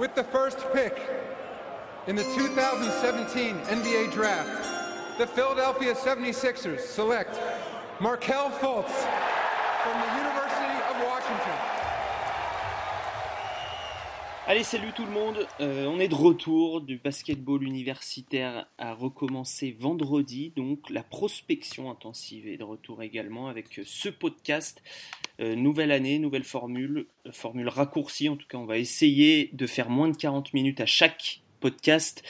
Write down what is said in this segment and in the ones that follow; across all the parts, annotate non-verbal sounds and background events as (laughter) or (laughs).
With the first pick in the 2017 NBA Draft, the Philadelphia 76ers select Markel Fultz from the University of Washington. Allez, salut tout le monde. Euh, on est de retour. Du basketball universitaire a recommencé vendredi. Donc, la prospection intensive est de retour également avec ce podcast. Euh, nouvelle année, nouvelle formule, euh, formule raccourcie. En tout cas, on va essayer de faire moins de 40 minutes à chaque podcast.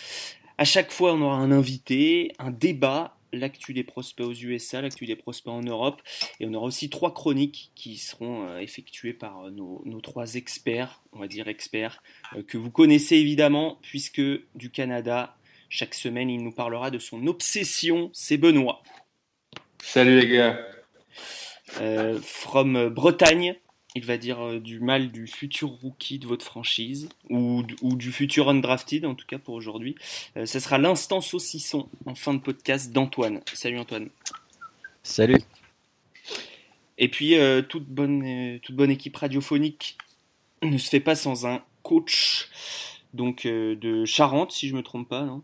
À chaque fois, on aura un invité, un débat l'actu des prospects aux USA, l'actu des prospects en Europe. Et on aura aussi trois chroniques qui seront euh, effectuées par euh, nos, trois experts, on va dire experts, euh, que vous connaissez évidemment, puisque du Canada, chaque semaine, il nous parlera de son obsession, c'est Benoît. Salut les gars. from Bretagne, il va dire euh, du mal du futur rookie de votre franchise, ou, du futur undrafted en tout cas pour aujourd'hui. Euh, ce sera l'instant saucisson en fin de podcast d'Antoine. Salut Antoine. Salut. Et puis euh, toute, bonne, toute bonne équipe radiophonique ne se fait pas sans un coach donc de Charente si je me trompe pas, non?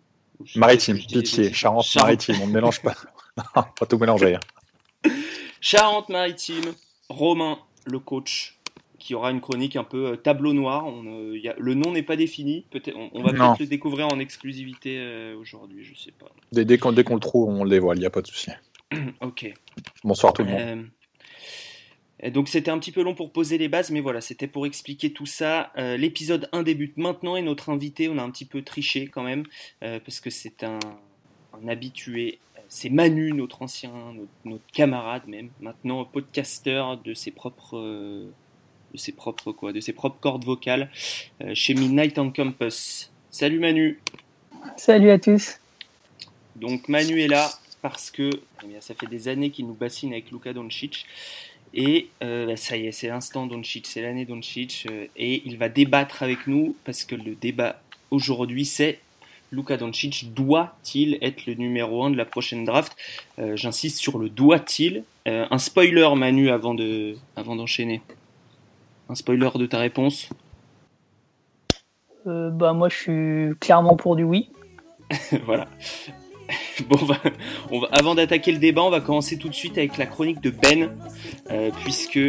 Maritime, pitié, Charente-Maritime, on ne mélange pas. (laughs) pas tout mélanger. Hein. Charente-Maritime, Romain le coach, qui aura une chronique un peu euh, tableau noir. On, euh, le nom n'est pas défini. Peut-être, on, va peut-être le découvrir en exclusivité euh, aujourd'hui, je sais pas. Dès, dès qu'on, le trouve, on le dévoile, il n'y a pas de souci. (clears throat) ok. Bonsoir tout le monde. donc c'était un petit peu long pour poser les bases, mais voilà, c'était pour expliquer tout ça. l'épisode 1 débute maintenant et notre invité, on a un petit peu triché quand même, parce que c'est un, un habitué c'est Manu, notre ancien, notre, camarade même, maintenant podcasteur de ses propres, euh, de ses propres quoi, de ses propres cordes vocales euh, chez Midnight on Campus. Salut Manu. Salut à tous. Donc Manu est là parce que eh ça fait des années qu'il nous bassine avec Luka Doncic. Et euh, bah, ça y est, c'est l'instant Doncic, c'est l'année Doncic. et il va débattre avec nous parce que le débat aujourd'hui c'est Luka Doncic doit-il être le numéro 1 de la prochaine draft? Euh, J'insiste sur le doit-il. Euh, un spoiler, Manu, avant de, avant d'enchaîner. Un spoiler de ta réponse? Euh, Bah moi, je suis clairement pour du oui. (laughs) voilà. (laughs) Bon, on va, avant d'attaquer le débat, on va commencer tout de suite avec la chronique de Ben, euh, puisque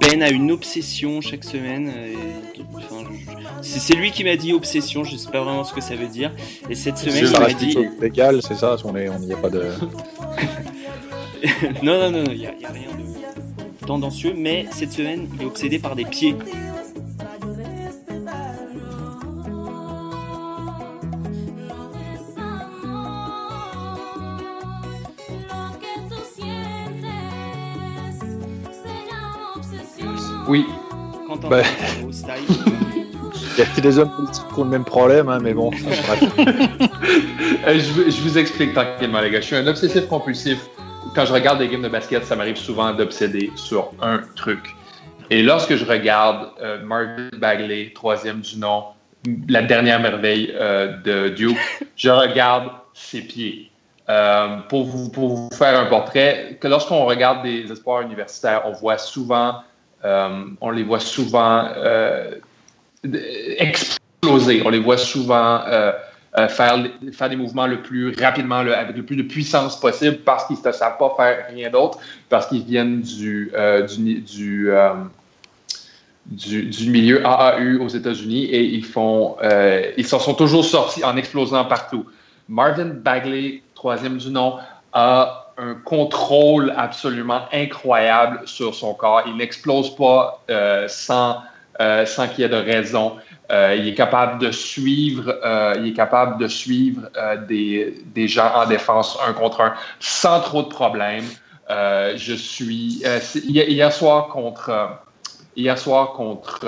Ben a une obsession chaque semaine. Euh, c'est lui qui m'a dit obsession, je sais pas vraiment ce que ça veut dire. Et cette semaine, il m'a dit. Légal, c'est ça, on n'y a pas de. (laughs) non, non, non, il n'y a, a, rien de tendancieux, mais cette semaine, il est obsédé par des pieds. Oui. Bah... (laughs) Il y a des hommes politiques qui ont le même problème, hein, mais bon. Euh, (laughs) je, je, vous explique tranquillement, les gars. Je suis un obsessif compulsif. Quand je regarde des games de basket, ça m'arrive souvent d'obséder sur un truc. Et lorsque je regarde euh, Marvin Bagley, troisième du nom, la dernière merveille euh, de Duke, (laughs) je regarde ses pieds. Euh, pour, vous, pour vous faire un portrait, que lorsqu'on regarde des espoirs universitaires, on voit souvent euh, on les voit souvent euh, exploser. On les voit souvent euh, faire, faire des mouvements le plus rapidement, avec le plus de puissance possible parce qu'ils ne savent pas faire rien d'autre, parce qu'ils viennent du, du, du, milieu AAU aux États-Unis et ils font, ils s'en sont toujours sortis en explosant partout. Marvin Bagley, troisième du nom, a un contrôle absolument incroyable sur son corps. Il n'explose pas euh, sans, euh, sans qu'il y ait de raison. Euh, il est capable de suivre, il est capable de suivre des, des, gens en défense un contre un sans trop de problèmes. je suis hier soir contre hier soir contre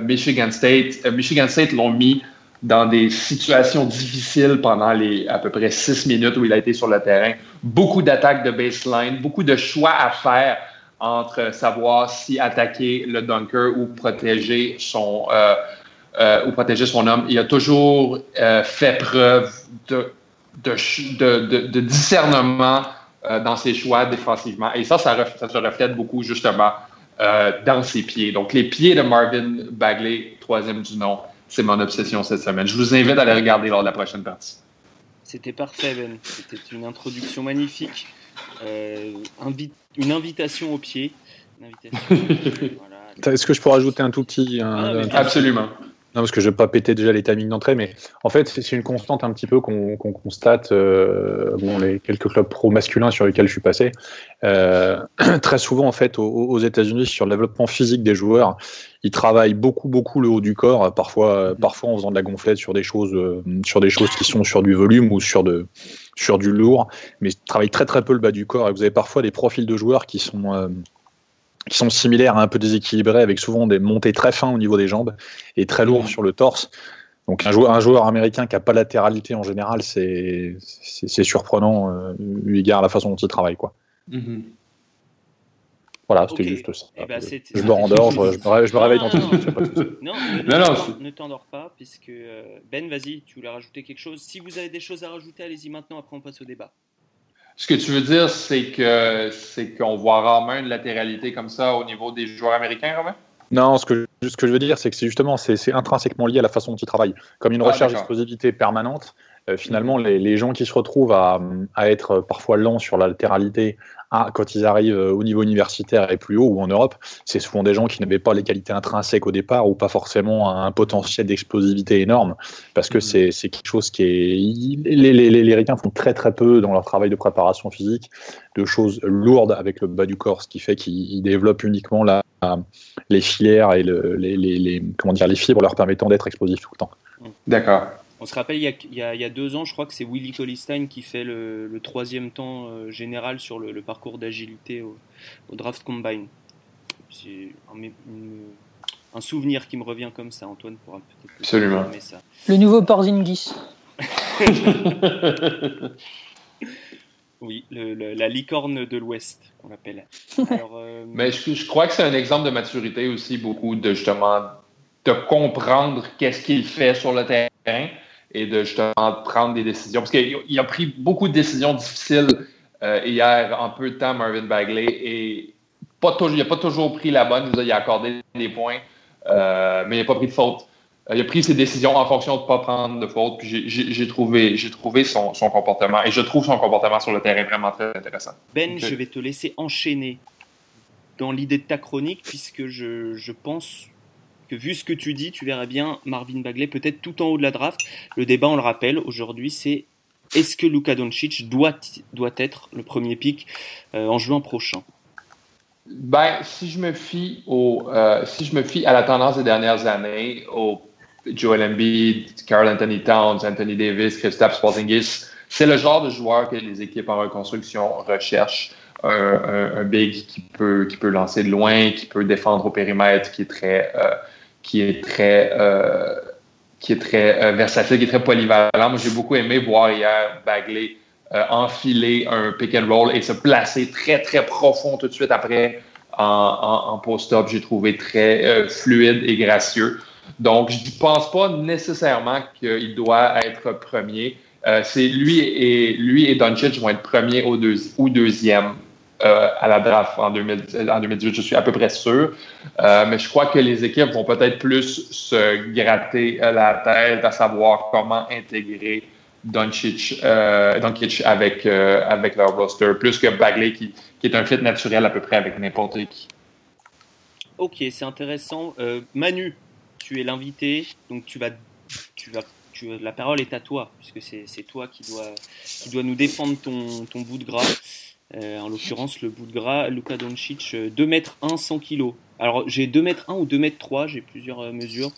Michigan State. Michigan State l'ont mis dans des situations difficiles pendant les à peu près six minutes où il a été sur le terrain. Beaucoup d'attaques de baseline, beaucoup de choix à faire entre savoir si attaquer le dunker ou protéger son euh, euh, ou protéger son homme. Il a toujours euh, fait preuve de, de, discernement dans ses choix défensivement. Et ça, ça se reflète beaucoup justement dans ses pieds. Donc les pieds de Marvin Bagley, troisième du nom, c'est mon obsession cette semaine. Je vous invite à aller regarder lors de la prochaine partie. C'était parfait, Ben. C'était une introduction magnifique. Euh, une invitation au pied. (laughs) Est-ce que je peux rajouter un tout petit. Ah, absolument. Non, parce que je ne vais pas péter déjà les timings d'entrée, mais en fait, c'est une constante un petit peu qu'on constate, euh, bon, les quelques clubs pro masculins sur lesquels je suis passé. Euh, (clears throat) très souvent, en fait, aux, États-Unis, sur le développement physique des joueurs, ils travaillent beaucoup, beaucoup le haut du corps, parfois, parfois en faisant de la gonflette sur des choses, euh, sur des choses qui sont sur du volume ou sur, de, sur du lourd, mais ils travaillent très, très peu le bas du corps. Et vous avez parfois des profils de joueurs qui sont qui sont similaires, un peu déséquilibrés, avec souvent des montées très fins au niveau des jambes et très lourds sur le torse. Donc un joueur, un joueur américain qui n'a pas latéralité en général, c'est surprenant euh, eu égard à la façon dont il travaille. Quoi. Mm-hmm. Voilà, c'était juste ça. Eh ben, je me rendors, je, je, me réveille dans tout (laughs) Non, ne, t'endors pas, puisque euh, Ben, vas-y, tu voulais rajouter quelque chose. Si vous avez des choses à rajouter, allez-y maintenant, après on passe au débat. Ce que tu veux dire, c'est que c'est qu'on voit rarement une latéralité comme ça au niveau des joueurs américains, Romain? Non, ce que, ce que je veux dire, c'est que c'est justement c'est intrinsèquement lié à la façon dont ils travaillent. Comme une ah, recherche d'explosivité permanente, euh, finalement, les, les, gens qui se retrouvent à, à, être parfois lents sur la latéralité quand ils arrivent euh, au niveau universitaire et plus haut ou en Europe, c'est souvent des gens qui n'avaient pas les qualités intrinsèques au départ ou pas forcément un potentiel d'explosivité énorme parce que mm. c'est quelque chose qui est. Les, les, les, Ricains font très très peu dans leur travail de préparation physique de choses lourdes avec le bas du corps, ce qui fait qu'ils développent uniquement la, les filières et le, les, les, comment dire, les fibres leur permettant d'être explosifs tout le temps. D'accord. On se rappelle, il y, a, deux ans, je crois que c'est Willy Colistein qui fait le, troisième temps euh, général sur le, parcours d'agilité au, Draft Combine. C'est un, souvenir qui me revient comme ça. Antoine pourra peut-être Absolument. ça. Le nouveau Porzingis. (laughs) oui, la licorne de l'Ouest, qu'on l'appelle. Euh, Mais je, je, crois que c'est un exemple de maturité aussi, beaucoup de justement de comprendre qu'est-ce qu'il fait sur le terrain et de justement prendre des décisions. Parce qu'il a pris beaucoup de décisions difficiles euh, hier en peu de temps, Marvin Bagley, et pas toujours, il n'a pas toujours pris la bonne. il a accordé des points, euh, mais il n'a pas pris de faute. Euh, il a pris ses décisions en fonction de ne pas prendre de faute. Puis j'ai trouvé, trouvé son, son, comportement et je trouve son comportement sur le terrain vraiment très intéressant. Ben, je vais te laisser enchaîner dans l'idée de ta chronique puisque je, je pense vu ce que tu dis, tu verrais bien Marvin Bagley peut-être tout en haut de la draft. Le débat, on le rappelle, aujourd'hui, c'est est-ce que Luka Doncic doit, doit être le premier pick euh, en juin prochain? Ben, si je me fie au, euh, si je me fie à la tendance des dernières années, au Joel Embiid, Carl Anthony Towns, Anthony Davis, Kristaps Porzingis, c'est le genre de joueur que les équipes en reconstruction recherchent. Un, big qui peut, qui peut lancer de loin, qui peut défendre au périmètre, qui est très, euh, qui est très, euh, qui est très euh, versatile, qui est très polyvalent. Moi, j'ai beaucoup aimé voir hier Bagley euh, enfiler un pick and roll et se placer très, très profond tout de suite après en, post-up. J'ai trouvé très fluide et gracieux. Donc, je ne pense pas nécessairement qu'il doit être premier. c'est lui et lui et Doncic vont être premiers ou deuxième euh, à la draft en, 2018, je suis à peu près sûr. Euh, mais je crois que les équipes vont peut-être plus se gratter la tête à savoir comment intégrer Doncic, euh, avec, avec leur roster, plus que Bagley qui, qui, est un fit naturel à peu près avec n'importe qui. Ok, c'est intéressant. Manu, tu es l'invité, donc tu vas, tu vas tu, la parole est à toi, puisque c'est toi qui dois, qui doit nous défendre ton, ton bout de gras. Euh, en l'occurrence, le bout de gras, Luka Doncic, 2 m 1, 100 kg. Alors, j'ai 2 m 1 ou 2 m 3, j'ai plusieurs euh, mesures.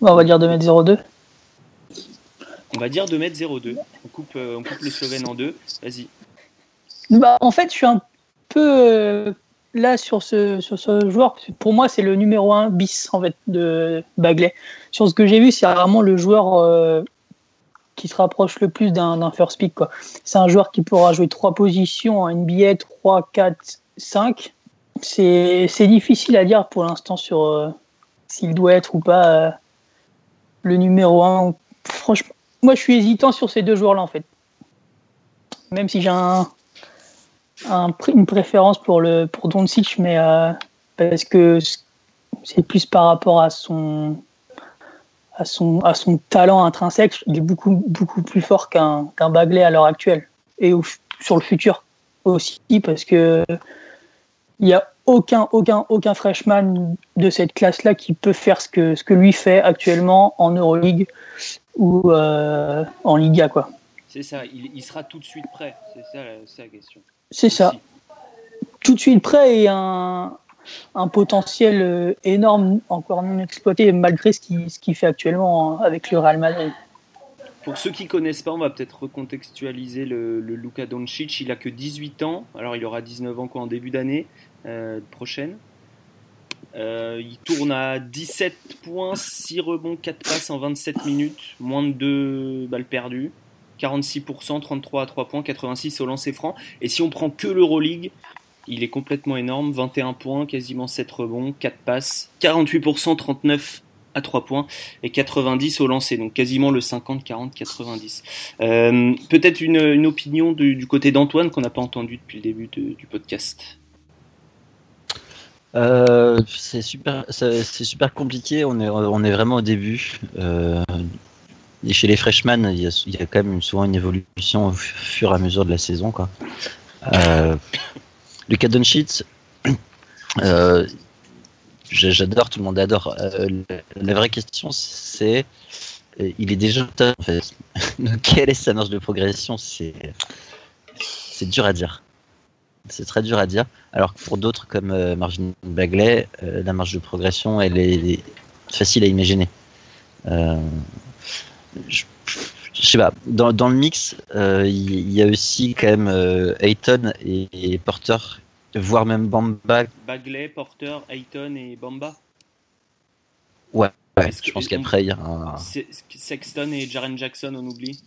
on va dire 2 m 02. On va dire 2 m 02. On coupe, euh, on coupe le Slovène en deux. Vas-y. Bah, en fait, je suis un peu là sur ce, sur ce joueur. Pour moi, c'est le numéro 1 bis en fait, de Bagley. Sur ce que j'ai vu, c'est vraiment le joueur qui se rapproche le plus d'un first pick. C'est un joueur qui pourra jouer trois positions en NBA, 3, 4, 5. C'est difficile à dire pour l'instant sur euh, s'il doit être ou pas euh, le numéro 1. Franchement, moi je suis hésitant sur ces deux joueurs-là en fait. Même si j'ai un, une préférence pour, le, pour Doncic, mais euh, parce que c'est plus par rapport à son à son, à son talent intrinsèque, il est beaucoup, beaucoup plus fort qu'un qu'un Bagley à l'heure actuelle. Et sur le futur aussi, parce que il n'y a aucun, aucun, aucun freshman de cette classe-là qui peut faire ce que, ce que lui fait actuellement en Euroleague ou euh, en Liga. quoi. C'est ça, il, sera tout de suite prêt. C'est ça, la question. C'est ça. Tout de suite prêt et un, un potentiel euh, énorme, encore non exploité, malgré ce qu'il ce fait actuellement avec le Real Madrid. Pour ceux qui connaissent pas, on va peut-être recontextualiser le, le Doncic. Il a que 18 ans, alors il aura 19 ans quoi, en début d'année euh, prochaine. Euh, il tourne à 17 points, 6 rebonds, 4 passes en 27 minutes, moins de 2 balles perdues, 46%, 33 à 3 points, 86 au lancer franc. Et si on prend que l'Euroleague, il est complètement énorme, 21 points, quasiment 7 rebonds, 4 passes, 48%, 39 à 3 points et 90 au lancer, donc quasiment le 50, 40, 90. Peut-être une, opinion du, côté d'Antoine qu'on n'a pas entendu depuis le début du podcast. Euh, c'est super, super compliqué. On est, on est vraiment au début. Euh, et chez les freshmen, il y, a, quand même souvent une évolution au fur et à mesure de la saison. Quoi. Euh, Lucas Doncic, euh, j'adore, tout le monde adore. Euh, la, vraie question, c'est, euh, il est déjà en fait. (laughs) Quelle est sa marge de progression? C'est, dur à dire. C'est très dur à dire. Alors que pour d'autres comme Marvin Bagley, la marge de progression, elle est, facile à imaginer. Sais pas. Dans, dans le mix, il y, a aussi quand même Ayton et Porter voire même Bamba. Bagley, Porter, Ayton et Bamba Ouais, je pense qu'après il y a un... Sexton et Jaren Jackson, on oublie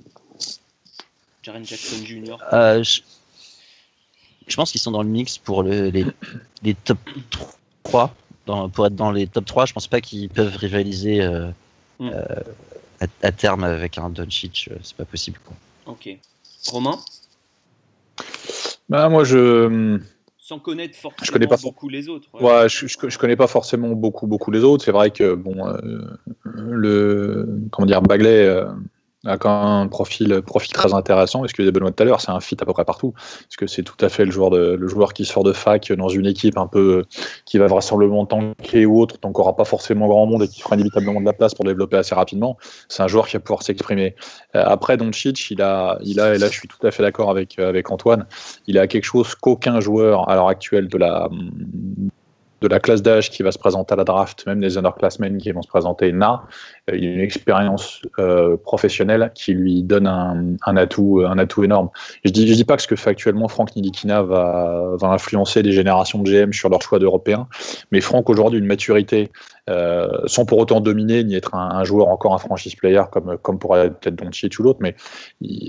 Jaren Jackson Jr. Euh, je... pense qu'ils sont dans le mix pour les, les, top 3. Dans, pour être dans les top 3, je pense pas qu'ils peuvent rivaliser euh, euh, à, terme avec un Doncic, c'est pas possible. Quoi. Ok. Romain? Bah, Moi, je sans connaître forcément je connais pas beaucoup les autres. Ouais, je, je, connais pas forcément beaucoup beaucoup les autres. C'est vrai que bon, euh, le comment dire, Bagley, euh, a quand même un profil, profil très intéressant. Et ce que disait Benoît tout à l'heure, c'est un fit à peu près partout. Parce que c'est tout à fait le joueur, de, le joueur qui sort de fac dans une équipe un peu qui va vraisemblablement tanker ou autre, donc aura pas forcément grand monde et qui fera inévitablement de la place pour développer assez rapidement. C'est un joueur qui va pouvoir s'exprimer. Euh, après, Doncic, il a, il a, et là je suis tout à fait d'accord avec, avec Antoine, il a quelque chose qu'aucun joueur à l'heure actuelle de la, de la classe d'âge qui va se présenter à la draft, même les underclassmen qui vont se présenter, n'a. Euh, une expérience euh, professionnelle qui lui donne un, atout, un atout énorme. Je dis, je dis pas que ce que fait actuellement Franck Nidikina va, va influencer les générations de GM sur leur choix d'Européens, mais Franck aujourd'hui une maturité euh, sans pour autant dominer ni être un, joueur encore un franchise player comme, comme pourrait peut-être Doncic ou l'autre, mais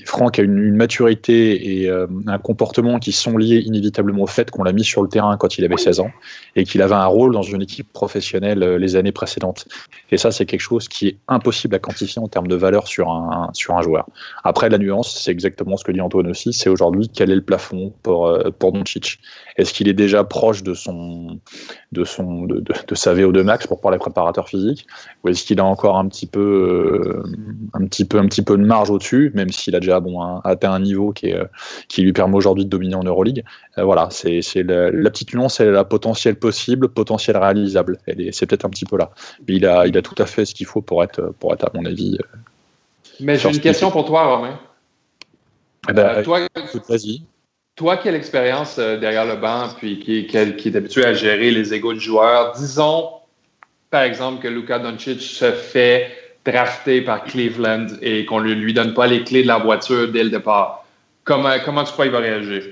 Franck a une, maturité et euh, un comportement qui sont liés inévitablement au fait qu'on l'a mis sur le terrain quand il avait 16 ans et qu'il avait un rôle dans une équipe professionnelle euh, les années précédentes. Et ça, c'est quelque chose qui est impossible à quantifier en termes de valeur sur un, sur un joueur. Après, la nuance, c'est exactement ce que dit Antoine aussi, c'est aujourd'hui quel est le plafond pour, pour Doncic? Est-ce qu'il est déjà proche de son de son de, de, sa VO2 max pour les préparateurs physiques ou est-ce qu'il a encore un petit peu euh, un petit peu un petit peu de marge au-dessus même s'il a déjà bon atteint un niveau qui est euh, qui lui permet aujourd'hui de dominer en Euroleague. Euh, voilà c'est la, la, petite nuance c'est la potentiel possible potentiel réalisable. C'est peut-être un petit peu là. Mais il a il a tout à fait ce qu'il faut pour être pour être à mon avis mais j'ai une question pour toi Romain. Eh ben, toi vas-y. toi qui as l'expérience derrière le banc, puis qui, qui, qui, est habitué à gérer les égaux de joueurs, disons par exemple, que Luka Doncic se fait drafter par Cleveland et qu'on ne lui donne pas les clés de la voiture dès le départ, comment, comment tu crois qu'il va réagir?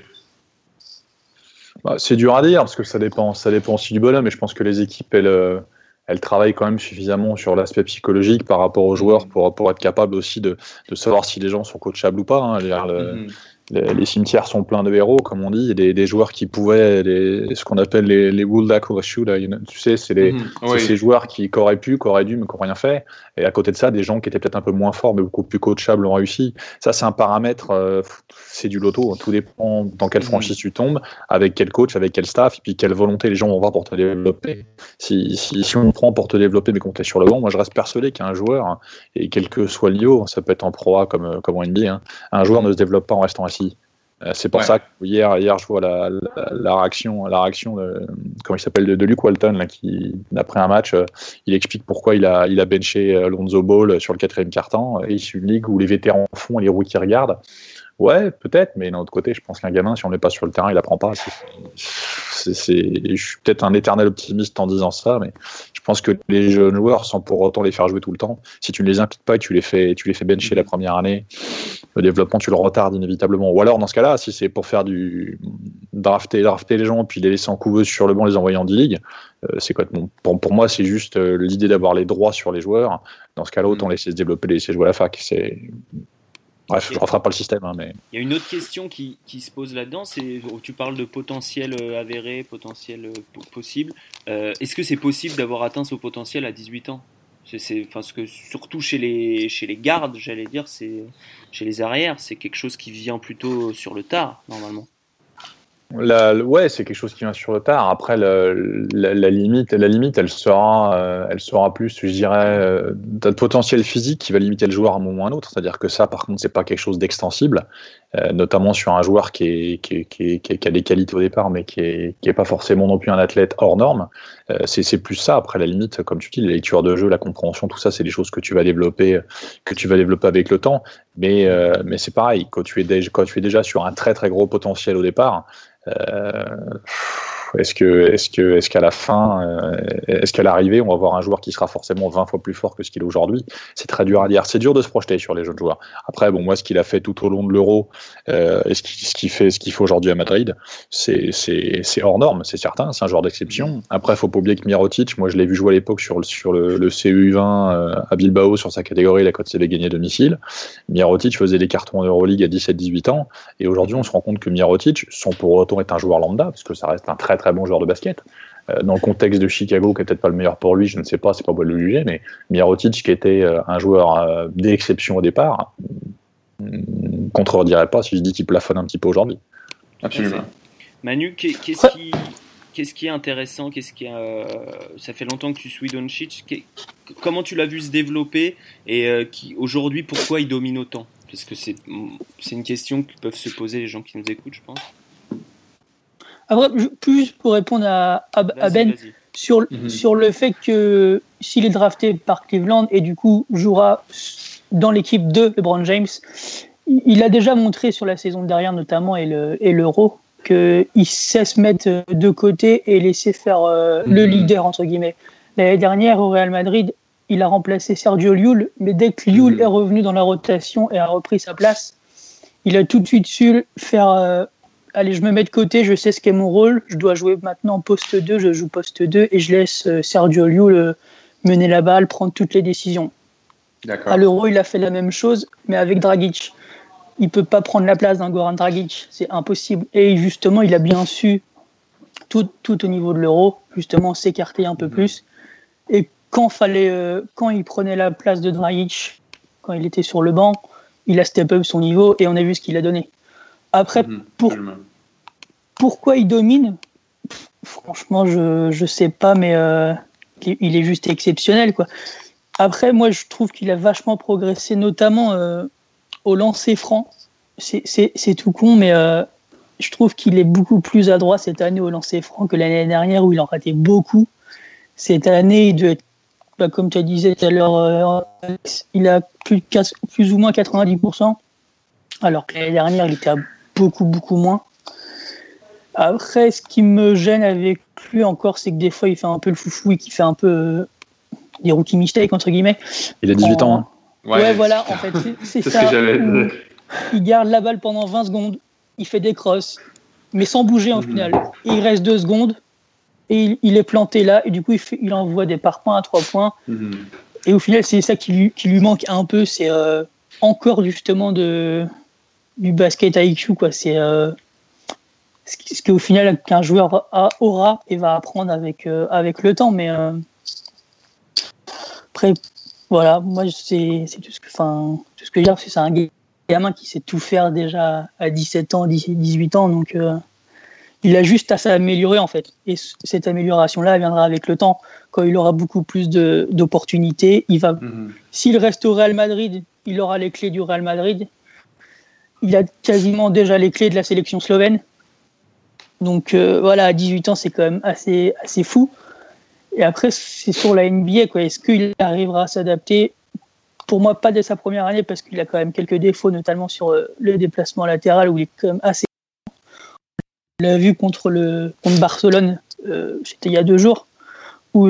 Bah, c'est dur à dire parce que ça dépend, ça dépend aussi du bonhomme, mais je pense que les équipes, elles, euh, elles travaillent quand même suffisamment sur l'aspect psychologique par rapport aux joueurs pour, pour être capable aussi de, de, savoir si les gens sont coachables ou pas. Hein. Les, cimetières sont pleins de héros, comme on dit, des, des joueurs qui pouvaient, ce qu'on appelle les, les Wuldak ou tu sais, c'est mhm, ces joueurs qui, auraient pu, qui auraient dû, mais qui n'ont rien fait. Et à côté de ça, des gens qui étaient peut-être un peu moins forts, mais beaucoup plus coachables ont réussi. Ça, c'est un paramètre, euh, c'est du loto. Tout dépend dans quelle mhm. franchise tu tombes, avec quel coach, avec quel staff, et puis quelle volonté les gens vont avoir pour te développer. Si, si, si on prend pour te développer, mais qu'on est sur le banc, moi, je reste persuadé qu'un joueur, et quel que soit le niveau, ça peut être en Pro A comme, comme en NBA, hein, un joueur ne se développe pas en restant assis. Euh, c'est pour ça que hier, hier, je vois la, la, réaction, la réaction de, comment il s'appelle, de, Luke Walton, là, qui, après un match, euh, il explique pourquoi il a, il a benché euh, Lonzo Ball sur le quatrième quart-temps. Et c'est une ligue où les vétérans font et les rookies regardent. Ouais, peut-être, mais d'un autre côté, je pense qu'un gamin, si on n'est pas sur le terrain, il apprend pas. je suis peut-être un éternel optimiste en disant ça, mais je pense que les jeunes joueurs, sans pour autant les faire jouer tout le temps, si tu ne les impliques pas et tu les fais, tu les fais bencher la première année, le développement, tu le retardes inévitablement. Ou alors, dans ce cas-là, si c'est pour faire du drafter, drafter les gens, puis les laisser en couveuse sur le banc, les envoyer en D-League, euh, c'est quoi pour, pour, moi, c'est juste euh, l'idée d'avoir les droits sur les joueurs. Dans ce cas-là, autant mm. laisser se développer, laisser jouer à la fac. C'est Bref, je ne referai pas le système. Hein, mais... Il y a une autre question qui, qui se pose là-dedans, c'est tu parles de potentiel euh, avéré, potentiel euh, possible. Euh, est-ce que c'est possible d'avoir atteint ce potentiel à 18 ans? C'est, que surtout chez les, chez les gardes, j'allais dire, c'est chez les arrières, c'est quelque chose qui vient plutôt sur le tard, normalement. La, ouais, c'est quelque chose qui vient sur le tard. Après, la, la, limite, la limite, elle sera, euh, elle sera plus, je dirais, euh, d'un potentiel physique qui va limiter le joueur à un moment ou à un autre. C'est-à-dire que ça, par contre, c'est pas quelque chose d'extensible, euh, notamment sur un joueur qui, a des qualités au départ, mais qui est, qui est pas forcément non plus un athlète hors norme. Euh, c'est plus ça. Après, la limite, comme tu dis, la lecture de jeu, la compréhension, tout ça, c'est des choses que tu vas développer, que tu vas développer avec le temps. Mais, mais c'est pareil, quand tu es déjà, sur un très très gros potentiel au départ. Euh, est-ce que, est-ce que, est-ce qu'à la fin, euh, est-ce qu'à l'arrivée, on va avoir un joueur qui sera forcément 20 fois plus fort que ce qu'il est aujourd'hui? C'est très dur à dire. C'est dur de se projeter sur les jeunes joueurs. Après, bon, moi, ce qu'il a fait tout au long de l'Euro euh, et ce qu'il fait, ce qu'il fait aujourd'hui à Madrid, c'est, hors norme, c'est certain. C'est un joueur d'exception. Après, faut pas oublier que Mirotic, moi, je l'ai vu jouer à l'époque sur le sur le, le CU20 euh, à Bilbao sur sa catégorie, la côte c'est les domicile. Mirotic faisait des cartons en Euroleague à 17-18 ans, et aujourd'hui, on se rend compte que Mirotic, sans pour autant être un joueur lambda, parce que ça reste un très très bon joueur de basket. Euh, dans le contexte de Chicago, qui est peut-être pas le meilleur pour lui, je ne sais pas, c'est pas bon de le juger, mais Mirotic, qui était euh, un joueur euh, d'exception au départ, ne contredirait pas si je dis qu'il plafonne un petit peu aujourd'hui. Absolument. Manu, qu'est-ce qui, qu'est-ce qui est intéressant Qu'est-ce qui ça fait longtemps que tu suis Doncic. Comment tu l'as vu se développer et qui aujourd'hui pourquoi il domine autant? Parce que c'est c'est une question que peuvent se poser les gens qui nous écoutent, je pense. Après, plus pour répondre à, à, Ben sur, mhm. sur le fait que s'il est drafté par Cleveland et du coup jouera dans l'équipe de LeBron James, il a déjà montré sur la saison derrière notamment et l'Euro qu'il sait se mettre de côté et laisser faire euh, le mhm. leader entre guillemets. L'année dernière au Real Madrid, il a remplacé Sergio Llull, mais dès que Llull mhm. est revenu dans la rotation et a repris sa place, il a tout de suite su faire euh, allez, je me mets de côté, je sais ce qu'est mon rôle, je dois jouer maintenant poste 2, je joue poste 2 et je laisse euh, Sergio Liu mener la balle, prendre toutes les décisions. À l'Euro, il a fait la même chose, mais avec Dragic. Il peut pas prendre la place d'un Goran Dragic, c'est impossible. Et justement, il a bien su, tout, tout au niveau de l'Euro, justement s'écarter un peu mhm. plus. Et quand, fallait, euh, quand il prenait la place de Dragic, quand il était sur le banc, il a step up son niveau et on a vu ce qu'il a donné. Après, mhm, pour, pourquoi il domine? Franchement, je ne sais pas, mais euh, il est juste exceptionnel. Quoi. Après, moi, je trouve qu'il a vachement progressé, notamment euh, au lancer franc. C'est tout con, mais euh, je trouve qu'il est beaucoup plus adroit cette année au lancer franc que l'année dernière où il en ratait beaucoup. Cette année, il doit être, bah, comme tu disais tout à l'heure, il a plus, plus ou moins 90%, alors que l'année dernière, il était à beaucoup, beaucoup moins. Après, ce qui me gêne avec lui encore, c'est que des fois, il fait un peu le foufou et qu'il fait un peu euh, des rookie mistakes, entre guillemets. Il a 18 ans. Hein. Ouais, voilà, en fait, c'est (laughs) ça. il garde la balle pendant 20 secondes, il fait des crosses, mais sans bouger en mhm. final. Et il reste 2 secondes et il, est planté là, et du coup, il, fait, il envoie des parpoints à 3 points. Mhm. Et au final, c'est ça qui lui, qui lui manque un peu, c'est euh, encore justement de du basket IQ, quoi. C'est ce qu'au final qu'un joueur aura et va apprendre avec, avec le temps. Mais après, voilà, moi, c'est tout ce que, enfin, tout ce que je veux dire, c'est un gamin qui sait tout faire déjà à 17 ans, 18 ans, donc il a juste à s'améliorer en fait. Et cette amélioration-là viendra avec le temps. Quand il aura beaucoup plus d'opportunités, il va. Mhm. S'il reste au Real Madrid, il aura les clés du Real Madrid. Il a quasiment déjà les clés de la sélection slovène. Donc euh, voilà, à 18 ans, c'est quand même assez, assez fou. Et après, c'est sur la NBA. Est-ce qu'il arrivera à s'adapter? Pour moi, pas dès sa première année, parce qu'il a quand même quelques défauts, notamment sur euh, le déplacement latéral, où il est quand même assez on l'a vu contre, le, Barcelone, euh, c'était il y a deux jours, où,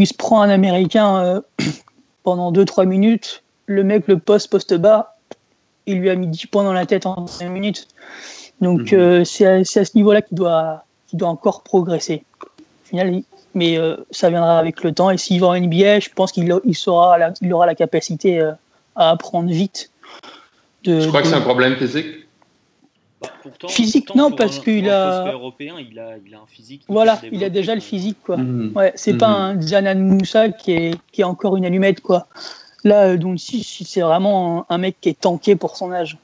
il se prend un Américain (clears throat) pendant 2-3 minutes. Le mec le poste poste bas, il lui a mis 10 points dans la tête en 5 minutes. Donc mhm. euh, c'est à, ce niveau-là qu'il doit, doit encore progresser. final, mais ça viendra avec le temps. Et s'il va en NBA, je pense qu'il il saura il aura la capacité à apprendre vite. De, je crois que c'est un problème physique? Bah, physique, non, parce qu'il a... européen, il a, il a un physique. Voilà, il a déjà le physique, quoi. Mhm. Ouais, c'est pas mhm. un Janan Moussa qui est, qui est encore une allumette, quoi. Là, euh, donc, si, c'est vraiment un, mec qui est tanké pour son âge.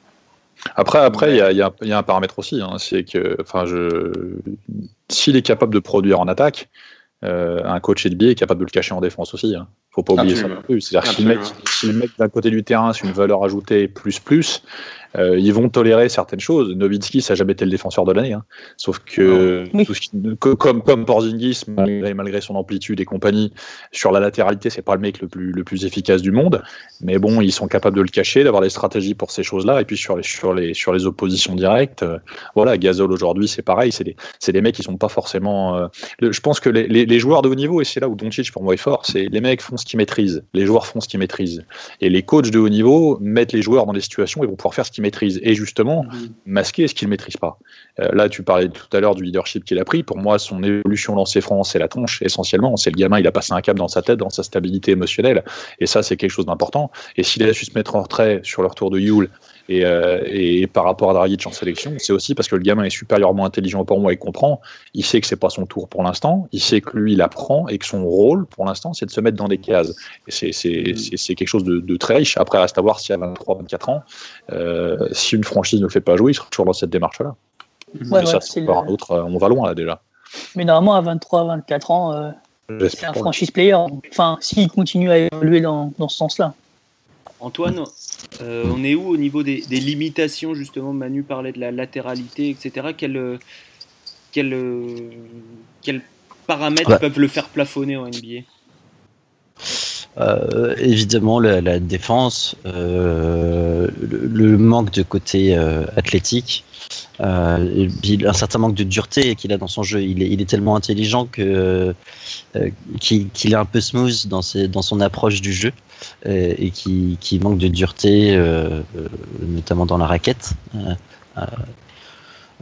Après, après, il y, a, y, a, y, a, un paramètre aussi, hein, c'est que, enfin, s'il est capable de produire en attaque, euh, un coach NBA est capable de le cacher en défense aussi. Hein. Faut pas oublier ça non plus. C'est-à-dire si le mec, si le mec d'un côté du terrain, c'est une valeur ajoutée plus plus, euh, ils vont tolérer certaines choses. Novitski, ça n'a jamais été le défenseur de l'année. Hein. Sauf que, comme, comme Porzingis, malgré, son amplitude et compagnie, sur la latéralité, c'est pas le mec le plus, le plus efficace du monde. Mais bon, ils sont capables de le cacher, d'avoir des stratégies pour ces choses-là. Et puis sur les, sur les, sur les oppositions directes, euh, voilà, Gazol aujourd'hui, c'est pareil. C'est des, des mecs qui sont pas forcément. Euh, je pense que les, les, joueurs de haut niveau, et c'est là où Doncic pour moi est fort, c'est les mecs font ce qu'ils maîtrisent. Les joueurs font ce qu'ils maîtrisent. Et les coachs de haut niveau mettent les joueurs dans des situations et vont pouvoir faire ce qu'ils maîtrise et justement mhm. masquer ce qu'il ne maîtrise pas. Euh, là, tu parlais tout à l'heure du leadership qu'il a pris. Pour moi, son évolution lancée franc, c'est la tronche essentiellement. C'est le gamin, il a passé un cap dans sa tête, dans sa stabilité émotionnelle, et ça, c'est quelque chose d'important. Et s'il a su se mettre en retrait sur le retour de Yule euh, et, par rapport à Dragic en sélection, c'est aussi parce que le gamin est supérieurement intelligent pour moi et comprend. Il sait que c'est pas son tour pour l'instant. Il sait que lui, il apprend et que son rôle pour l'instant, c'est de se mettre dans des cases. Et c'est quelque chose de, très riche. Après, reste à voir si à 23, 24 ans, euh, si une franchise ne le fait pas jouer, il sera toujours dans cette démarche-là. Ouais, ça, autre, euh, on va loin là déjà. Mais normalement, à 23, 24 ans, c'est un franchise player. Enfin, s'il continue à évoluer dans, dans ce sens-là. Antoine, euh, on est où au niveau des, limitations justement Manu parlait de la latéralité, etc. Quels quel, quel paramètres peuvent le faire plafonner en NBA euh, évidemment la, défense, euh, le, manque de côté athlétique, euh, un certain manque de dureté qu'il a dans son jeu. Il est, tellement intelligent que qu'il est un peu smooth dans, son approche du jeu. Euh, et qui, qui, manque de dureté, euh, euh, notamment dans la raquette.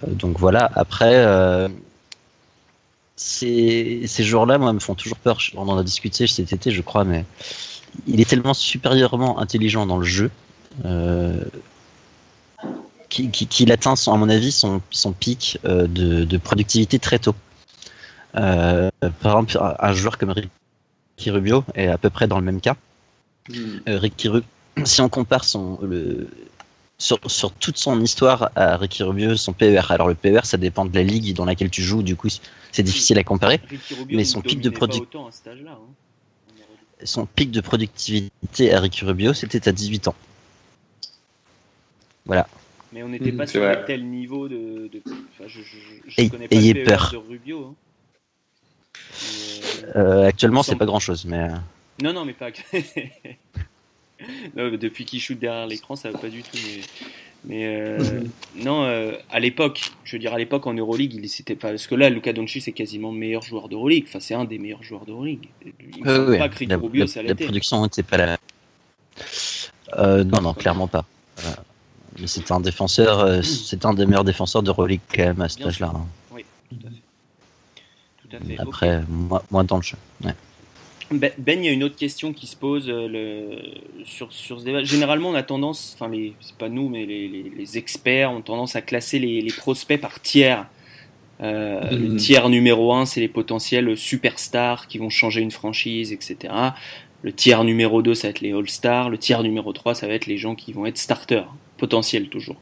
donc voilà, après, ces, ces joueurs-là, moi, me font toujours peur. On en a discuté cet été, je crois, mais il est tellement supérieurement intelligent dans le jeu qu'il atteint, à mon avis, son, son pic de, de, productivité très tôt. par exemple, un joueur comme Ricky Rubio est à peu près dans le même cas. Euh, Ricky si on compare son, le, sur, sur, toute son histoire à Ricky Rubio, son PER. Alors le PER, ça dépend de la ligue dans laquelle tu joues, du coup c'est difficile à comparer. mais son pic de productivité, hein. son pic de productivité à Ricky Rubio, c'était à 18 ans. Voilà. Mais on n'était pas sur un tel niveau de. je, je, connais pas le PER peur. de Rubio. Hein. Euh, actuellement, c'est pas grand chose, mais. Euh, non, non, mais pas. (laughs) depuis qu'il shoot derrière l'écran, ça va pas du tout. Mais, euh, non, euh, à l'époque, je veux dire, à l'époque en Euroleague, il c'était pas parce que là, Luca Doncic c'est quasiment le meilleur joueur d'Euroleague. Enfin, c'est un des meilleurs joueurs d'Euroleague. Il euh, pas que la, Rubio, la, la production n'était pas la. non, non, clairement pas. Mais c'est un défenseur, c'est un des meilleurs défenseurs d'Euroleague quand même à cet âge-là. Hein. Oui, tout à fait. Tout à fait. Après, moins, dans le jeu. Ouais. Ben, Ben, il y a une autre question qui se pose euh, le, sur, sur ce débat. Généralement, on a tendance, enfin, c'est pas nous, mais les, les, les experts ont tendance à classer les, les prospects par tiers. Euh, Le Mhm. tiers numéro un, c'est les potentiels superstars qui vont changer une franchise, etc. Le tiers numéro 2, ça va être les All-Stars. Le tiers numéro 3, ça va être les gens qui vont être starters, potentiels toujours.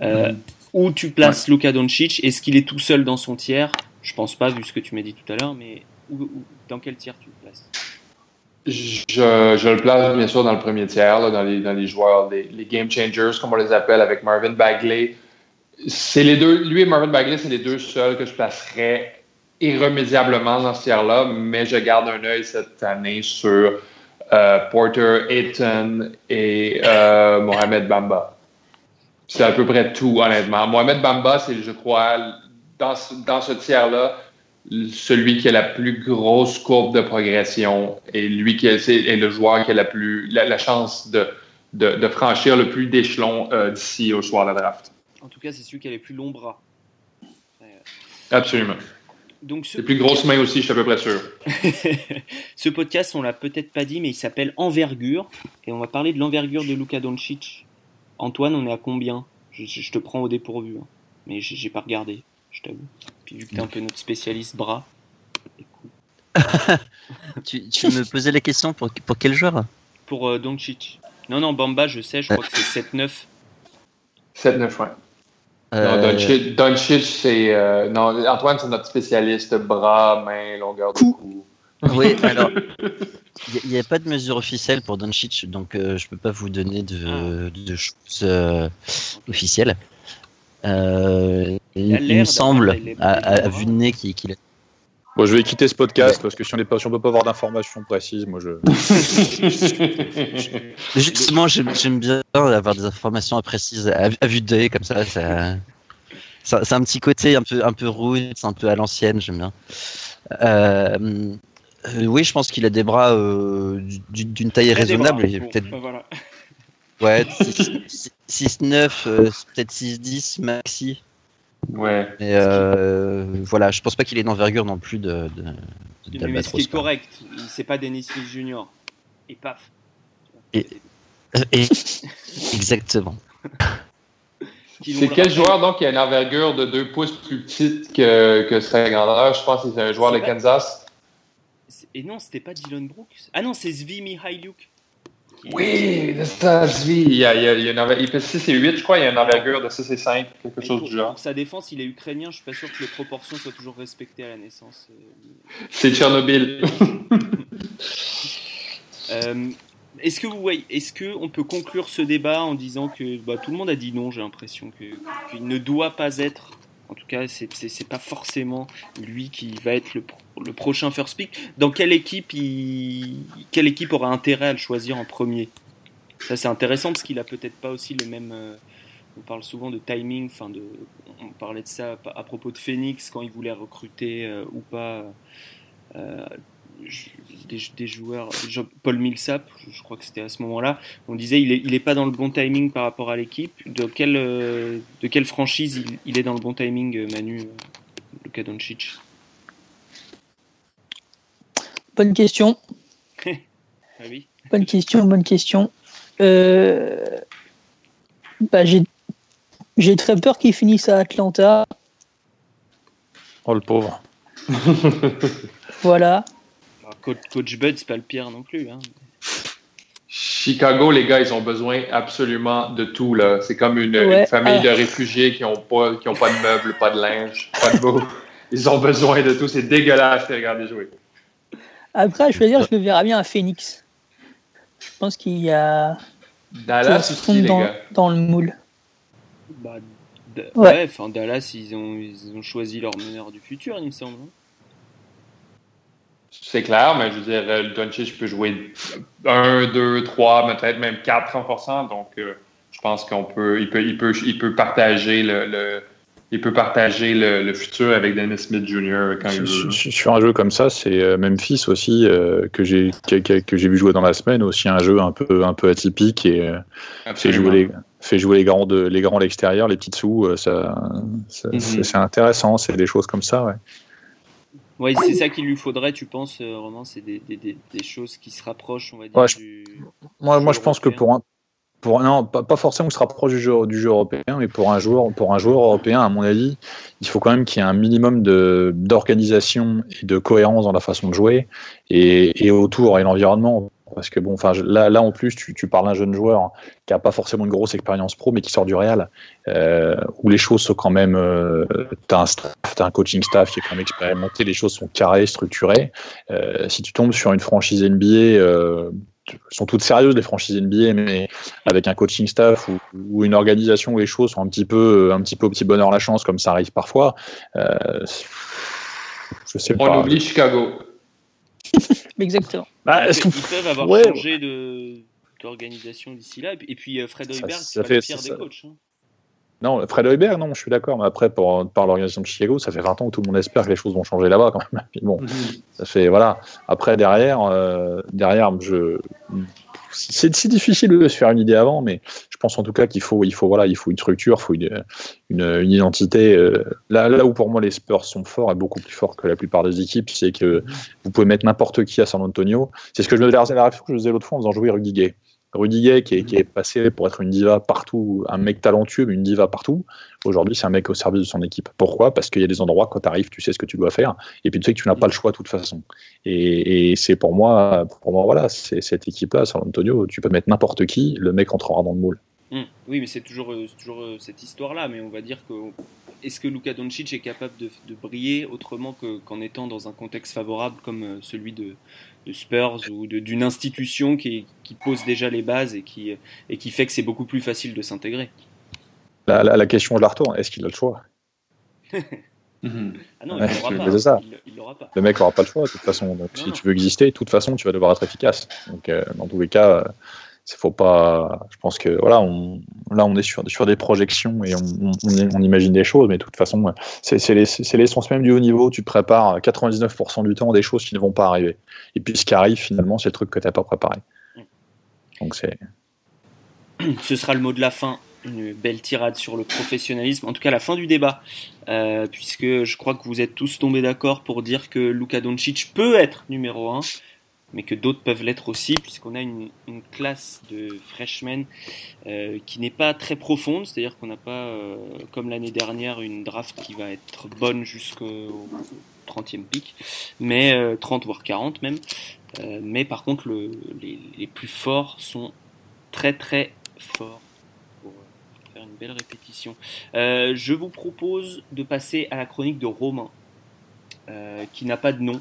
Euh. Où tu places Luka Doncic? Est-ce qu'il est tout seul dans son tiers? Je pense pas, vu ce que tu m'as dit tout à l'heure, mais où- où- dans quel tiers tu le places? Je, je le place bien sûr dans le premier tiers, là, dans, les, dans les joueurs, les, les game changers, comme on les appelle, avec Marvin Bagley. C'est les deux, lui et Marvin Bagley, c'est les deux seuls que je placerais irrémédiablement dans ce tiers-là, mais je garde un œil cette année sur euh, Porter, Ayton et euh, Mohamed Bamba. C'est à peu près tout, honnêtement. Mohamed Bamba, c'est, je crois, dans, ce- dans ce tiers-là, celui qui a la plus grosse courbe de progression et lui qui est, le joueur qui a la, plus, la, la chance de, de, de franchir le plus d'échelons euh, d'ici au soir de la draft. En tout cas, c'est celui qui a les plus longs bras. Absolument. Donc ce, Les plus grosses mains aussi, je suis à peu près sûr. (laughs) ce podcast, on l'a peut-être pas dit, mais il s'appelle Envergure. Et on va parler de l'envergure de Luka Doncic. Antoine, on est à combien? Je, te prends au dépourvu. hein. Mais j'ai j'ai pas regardé, je t'avoue. Puis vu que t'es un peu notre spécialiste bras. écoute. (laughs) Tu, tu me posais la question pour, pour quel joueur? Pour euh, Doncic. Non, non, Bamba, je sais, je crois que c'est 7-9. 7-9, ouais. Non, Euh, Doncic, Doncic, c'est. euh, non, Antoine, c'est notre spécialiste bras, mains, longueur de cou. Oui, alors, (laughs) il n'y a, pas de mesure officielle pour Doncic, donc euh, je peux pas vous donner de, de choses euh, officielles. Euh, il, me semble, à, à- vue de nez, qu'il a Bon, je vais quitter ce podcast parce que si on ne peut pas avoir d'informations précises, moi je. (laughs) Justement, j'aime bien avoir des informations précises à, à vue d'œil, comme ça. c'est un petit côté un peu, un peu roots, un peu à l'ancienne, j'aime bien. Euh, euh, oui, je pense qu'il a des bras euh, du- d'une taille raisonnable. bras. et Bon, Peut-être bah voilà. ouais, (laughs) 6-9, euh, peut-être 6-10 maxi. ouais. Mais euh, voilà, je pense pas qu'il ait une envergure non plus de, de, de Mais ce qui est correct, c'est pas Dennis Smith Jr. Et paf. Euh, et- (laughs) exactement. C'est quel joueur donc qui a une envergure de 2 pouces plus petite que, que sa grandeur? Je pense que c'est un joueur de. Kansas. Et non, c'était pas Dylan Brooks. Ah non, c'est Zvi Mihailiuk. Qui- Oui, c'est ça, Svi. Il, y a, il, y a- il y a une enver- il fait 6 et 8, je crois. Il y a une envergure de 6 et 5, quelque Et chose pour, du genre. pour sa défense, il est ukrainien. Je suis pas sûr que les proportions soient toujours respectées à la naissance. Euh, C'est Tchernobyl. (laughs) Euh, est-ce que vous voyez, est-ce que on peut conclure ce débat en disant que bah, tout le monde a dit non J'ai l'impression que qu'il ne doit pas être. En tout cas, c'est pas forcément lui qui va être le, pro- le prochain first pick. Dans quelle équipe il, quelle équipe aura intérêt à le choisir en premier? Ça, c'est intéressant parce qu'il a peut-être pas aussi le même. euh, on parle souvent de timing. Enfin, de, on parlait de ça à propos de Phoenix quand il voulait recruter euh, ou pas. euh, des, joueurs, Paul Millsap, je crois que c'était à ce moment-là, on disait il est, pas dans le bon timing par rapport à l'équipe. De quelle, franchise il, est dans le bon timing, Manu, Luka Doncic? Bonne question. (laughs) Ah oui. Bonne question, bonne question. Euh, bah, j'ai, j'ai très peur qu'il finisse à Atlanta. Oh le pauvre. (laughs) Voilà. Bah, coach, coach Bud, c'est pas le pire non plus. Hein. Chicago, les gars, ils ont besoin absolument de tout. là. C'est comme une, Ouais, une famille ah. de réfugiés qui n'ont pas, qui ont pas de meubles, pas de linge, pas de bouffe. Ils ont besoin de tout. C'est dégueulasse de regarder jouer. Après, je veux dire, je le verrai bien à Phoenix. Je pense qu'il y a. Dallas aussi, les dans, gars. dans le moule. Bah, Ouais. ouais, enfin Dallas, ils ont, ils ont choisi leur meneur du futur, il me semble. hein. C'est clair, mais je veux dire, euh, Doncic peut jouer 1, 2, 3, peut-être même 4 renforçants. Donc, euh, je pense qu'on peut il, peut, il, peut, il peut partager le, le- il peut partager le, le futur avec Dennis Smith Jr. quand il Sur- veut. sur sur un jeu comme ça, c'est euh, Memphis aussi euh, que j'ai que, que- que j'ai vu jouer dans la semaine, aussi un jeu un peu un peu atypique et euh, fait jouer les fait jouer les grands de les grands à l'extérieur, les petits euh, ça, ça- Mhm. c'est c'est intéressant, c'est des choses comme ça, ouais. Ouais, c'est ça qu'il lui faudrait, tu penses, Romain C'est des, des, des, choses qui se rapprochent, on va dire, Ouais, je- du... Moi, moi je pense que pour un. Non, pas, forcément que se rapproche du jeu, du jeu européen, mais pour un joueur, européen, à mon avis, il faut quand même qu'il y ait un minimum d'organisation et de cohérence dans la façon de jouer et, autour et l'environnement. Parce que bon, là, en plus, tu, parles d'un jeune joueur qui a pas forcément une grosse expérience pro, mais qui sort du Real, euh, où les choses sont quand même, euh, t'as un staff, t'as un coaching staff qui est quand même expérimenté, les choses sont carrées, structurées. Euh, si tu tombes sur une franchise NBA, euh, sont toutes sérieuses les franchises NBA, mais avec un coaching staff ou, ou une organisation où les choses sont un petit peu, un petit peu au petit bonheur la chance, comme ça arrive parfois. Euh, je sais On pas. oublie Chicago. (laughs) Exactement. Bah, Ils peuvent- ils peuvent avoir Ouais. changé de d'organisation d'ici là. Et puis, euh, Fred Hoiberg, c'est pas le pire des coachs. hein. Non, Fred Hoiberg, non, je suis d'accord. Mais après, pour, par l'organisation de Chicago, ça fait 20 ans que tout le monde espère que les choses vont changer là-bas quand même. Puis bon, ça fait voilà. Après derrière, euh, derrière, je c'est c'est difficile de se faire une idée avant, mais je pense en tout cas qu'il faut il faut voilà il faut une structure, il faut une, une, une identité. euh, là là où pour moi les Spurs sont forts et beaucoup plus forts que la plupart des équipes, c'est que vous pouvez mettre n'importe qui à San Antonio. C'est ce que je me la réflexion que je faisais l'autre fois en faisant jouer Rudy Gay. Rudy Gay qui est, passé pour être une diva partout, un mec talentueux, mais une diva partout. Aujourd'hui, c'est un mec au service de son équipe. Pourquoi? Parce qu'il y a des endroits, quand tu arrives, tu sais ce que tu dois faire, et puis tu sais que tu n'as pas le choix de toute façon. Et, c'est pour moi, pour moi, voilà, c'est cette équipe-là, San Antonio, tu peux mettre n'importe qui, le mec entrera dans le moule. Hum, Oui, mais c'est toujours, euh, euh, cette histoire-là. Mais on va dire que est-ce que Luka Doncic est capable de, briller autrement que- qu'en étant dans un contexte favorable comme euh, celui de, de Spurs ou d'une institution qui, qui pose déjà les bases et qui, et qui fait que c'est beaucoup plus facile de s'intégrer. La, la- la question, je la retourne, est-ce qu'il a le choix? (laughs) Mhm. Ah non, Ouais, il l'aura pas. ça. Il- Il l'aura pas. Le mec n'aura pas le choix, de toute façon. Donc, si non. tu veux exister, de toute façon, tu vas devoir être efficace. Donc, euh, dans tous les cas, euh, faut pas. Je pense que voilà, là, on est sur, sur des projections et on, on, imagine des choses, mais de toute façon, c'est l'essence même du haut niveau. Tu prépares 99% du temps des choses qui ne vont pas arriver. Et puis, ce qui arrive, finalement, c'est le truc que tu n'as pas préparé. Donc, c'est. (clears throat) Ce sera le mot de la fin. Une belle tirade sur le professionnalisme. En tout cas, la fin du débat. Euh, puisque je crois que vous êtes tous tombés d'accord pour dire que Luka Doncic peut être numéro 1, mais que d'autres peuvent l'être aussi, puisqu'on a une, une classe de freshmen euh, qui n'est pas très profonde, c'est-à-dire qu'on n'a pas, euh, comme l'année dernière, une draft qui va être bonne jusqu'au 30e pic, mais euh, 30 voire 40 même. Euh, mais par contre, le- les, les plus forts sont très très forts. Pour euh, faire une belle répétition. Euh, je vous propose de passer à la chronique de Romain, qui n'a pas de nom,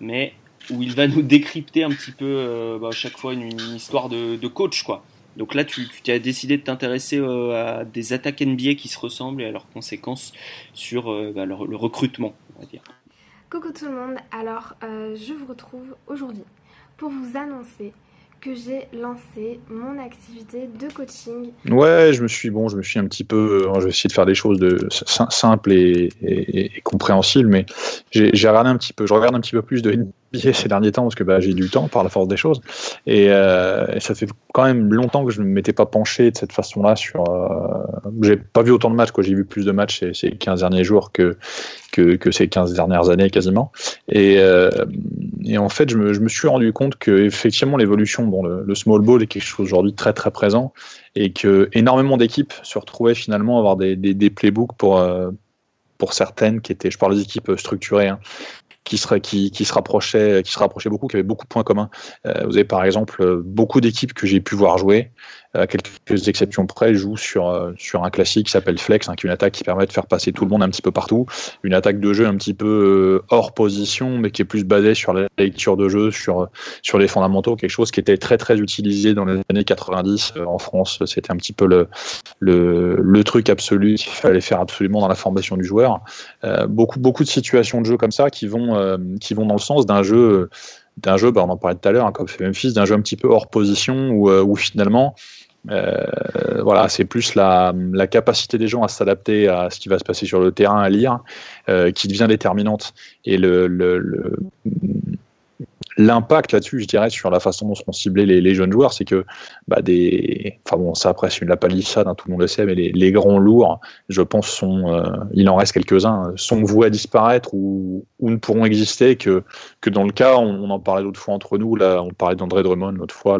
mais où il va nous décrypter un petit peu euh, bah, à chaque fois une, une histoire de, de coach, quoi. Donc là, tu, tu as décidé de t'intéresser euh, à des attaques NBA qui se ressemblent et à leurs conséquences sur euh, bah, leur- le recrutement, on va dire. Coucou tout le monde, alors euh, je vous retrouve aujourd'hui pour vous annoncer que j'ai lancé mon activité de coaching. Ouais, je me suis bon, je me suis un petit peu, euh, je vais essayer de faire des choses de simples et, et- et compréhensibles, mais j'ai j'ai regardé un petit peu, je regarde un petit peu plus de Ces derniers temps parce que bah, j'ai du temps par la force des choses, et, euh, et ça fait quand même longtemps que je ne m'étais pas penché de cette façon-là sur. Euh, j'ai pas vu autant de matchs, quoi. J'ai vu plus de matchs ces, ces 15 derniers jours que, ces 15 dernières années quasiment, et, euh, en fait, je me, suis rendu compte que effectivement l'évolution, bon, le, small ball est quelque chose aujourd'hui très très présent et que énormément d'équipes se retrouvaient finalement à avoir des, playbooks pour, pour certaines qui étaient, je parle des équipes structurées, hein, qui, seraient, qui, qui, se rapprochaient, se beaucoup, qui avaient beaucoup de points communs. Euh, vous avez par exemple euh, beaucoup d'équipes que j'ai pu voir jouer, à quelques exceptions près, jouent sur, euh, sur un classique qui s'appelle Flex, hein, qui est une attaque qui permet de faire passer tout le monde un petit peu partout, une attaque de jeu un petit peu euh, hors position, mais qui est plus basée sur la lecture de jeu, sur, sur les fondamentaux, quelque chose qui était très très utilisé dans les années 90 euh, en France. C'était un petit peu le, le, truc absolu qu'il fallait faire absolument dans la formation du joueur. Euh, beaucoup, beaucoup de situations de jeu comme ça qui vont, euh, qui vont dans le sens d'un jeu d'un jeu, bah on en parlait tout à l'heure, hein, comme fait Memphis, d'un jeu un petit peu hors position où, euh, finalement, euh, voilà, c'est plus la, capacité des gens à s'adapter à ce qui va se passer sur le terrain, à lire, qui devient déterminante. Et le l'impact là-dessus, je dirais, sur la façon dont seront ciblés les, jeunes joueurs, c'est que bah, des. Enfin bon, ça après, c'est une la palissade, hein, tout le monde le sait, mais les, grands lourds, je pense, sont. Euh, il en reste quelques-uns, sont voués à disparaître ou, ne pourront exister que, dans le cas, on, en parlait l'autre fois entre nous, là, on parlait d'André Drummond l'autre fois,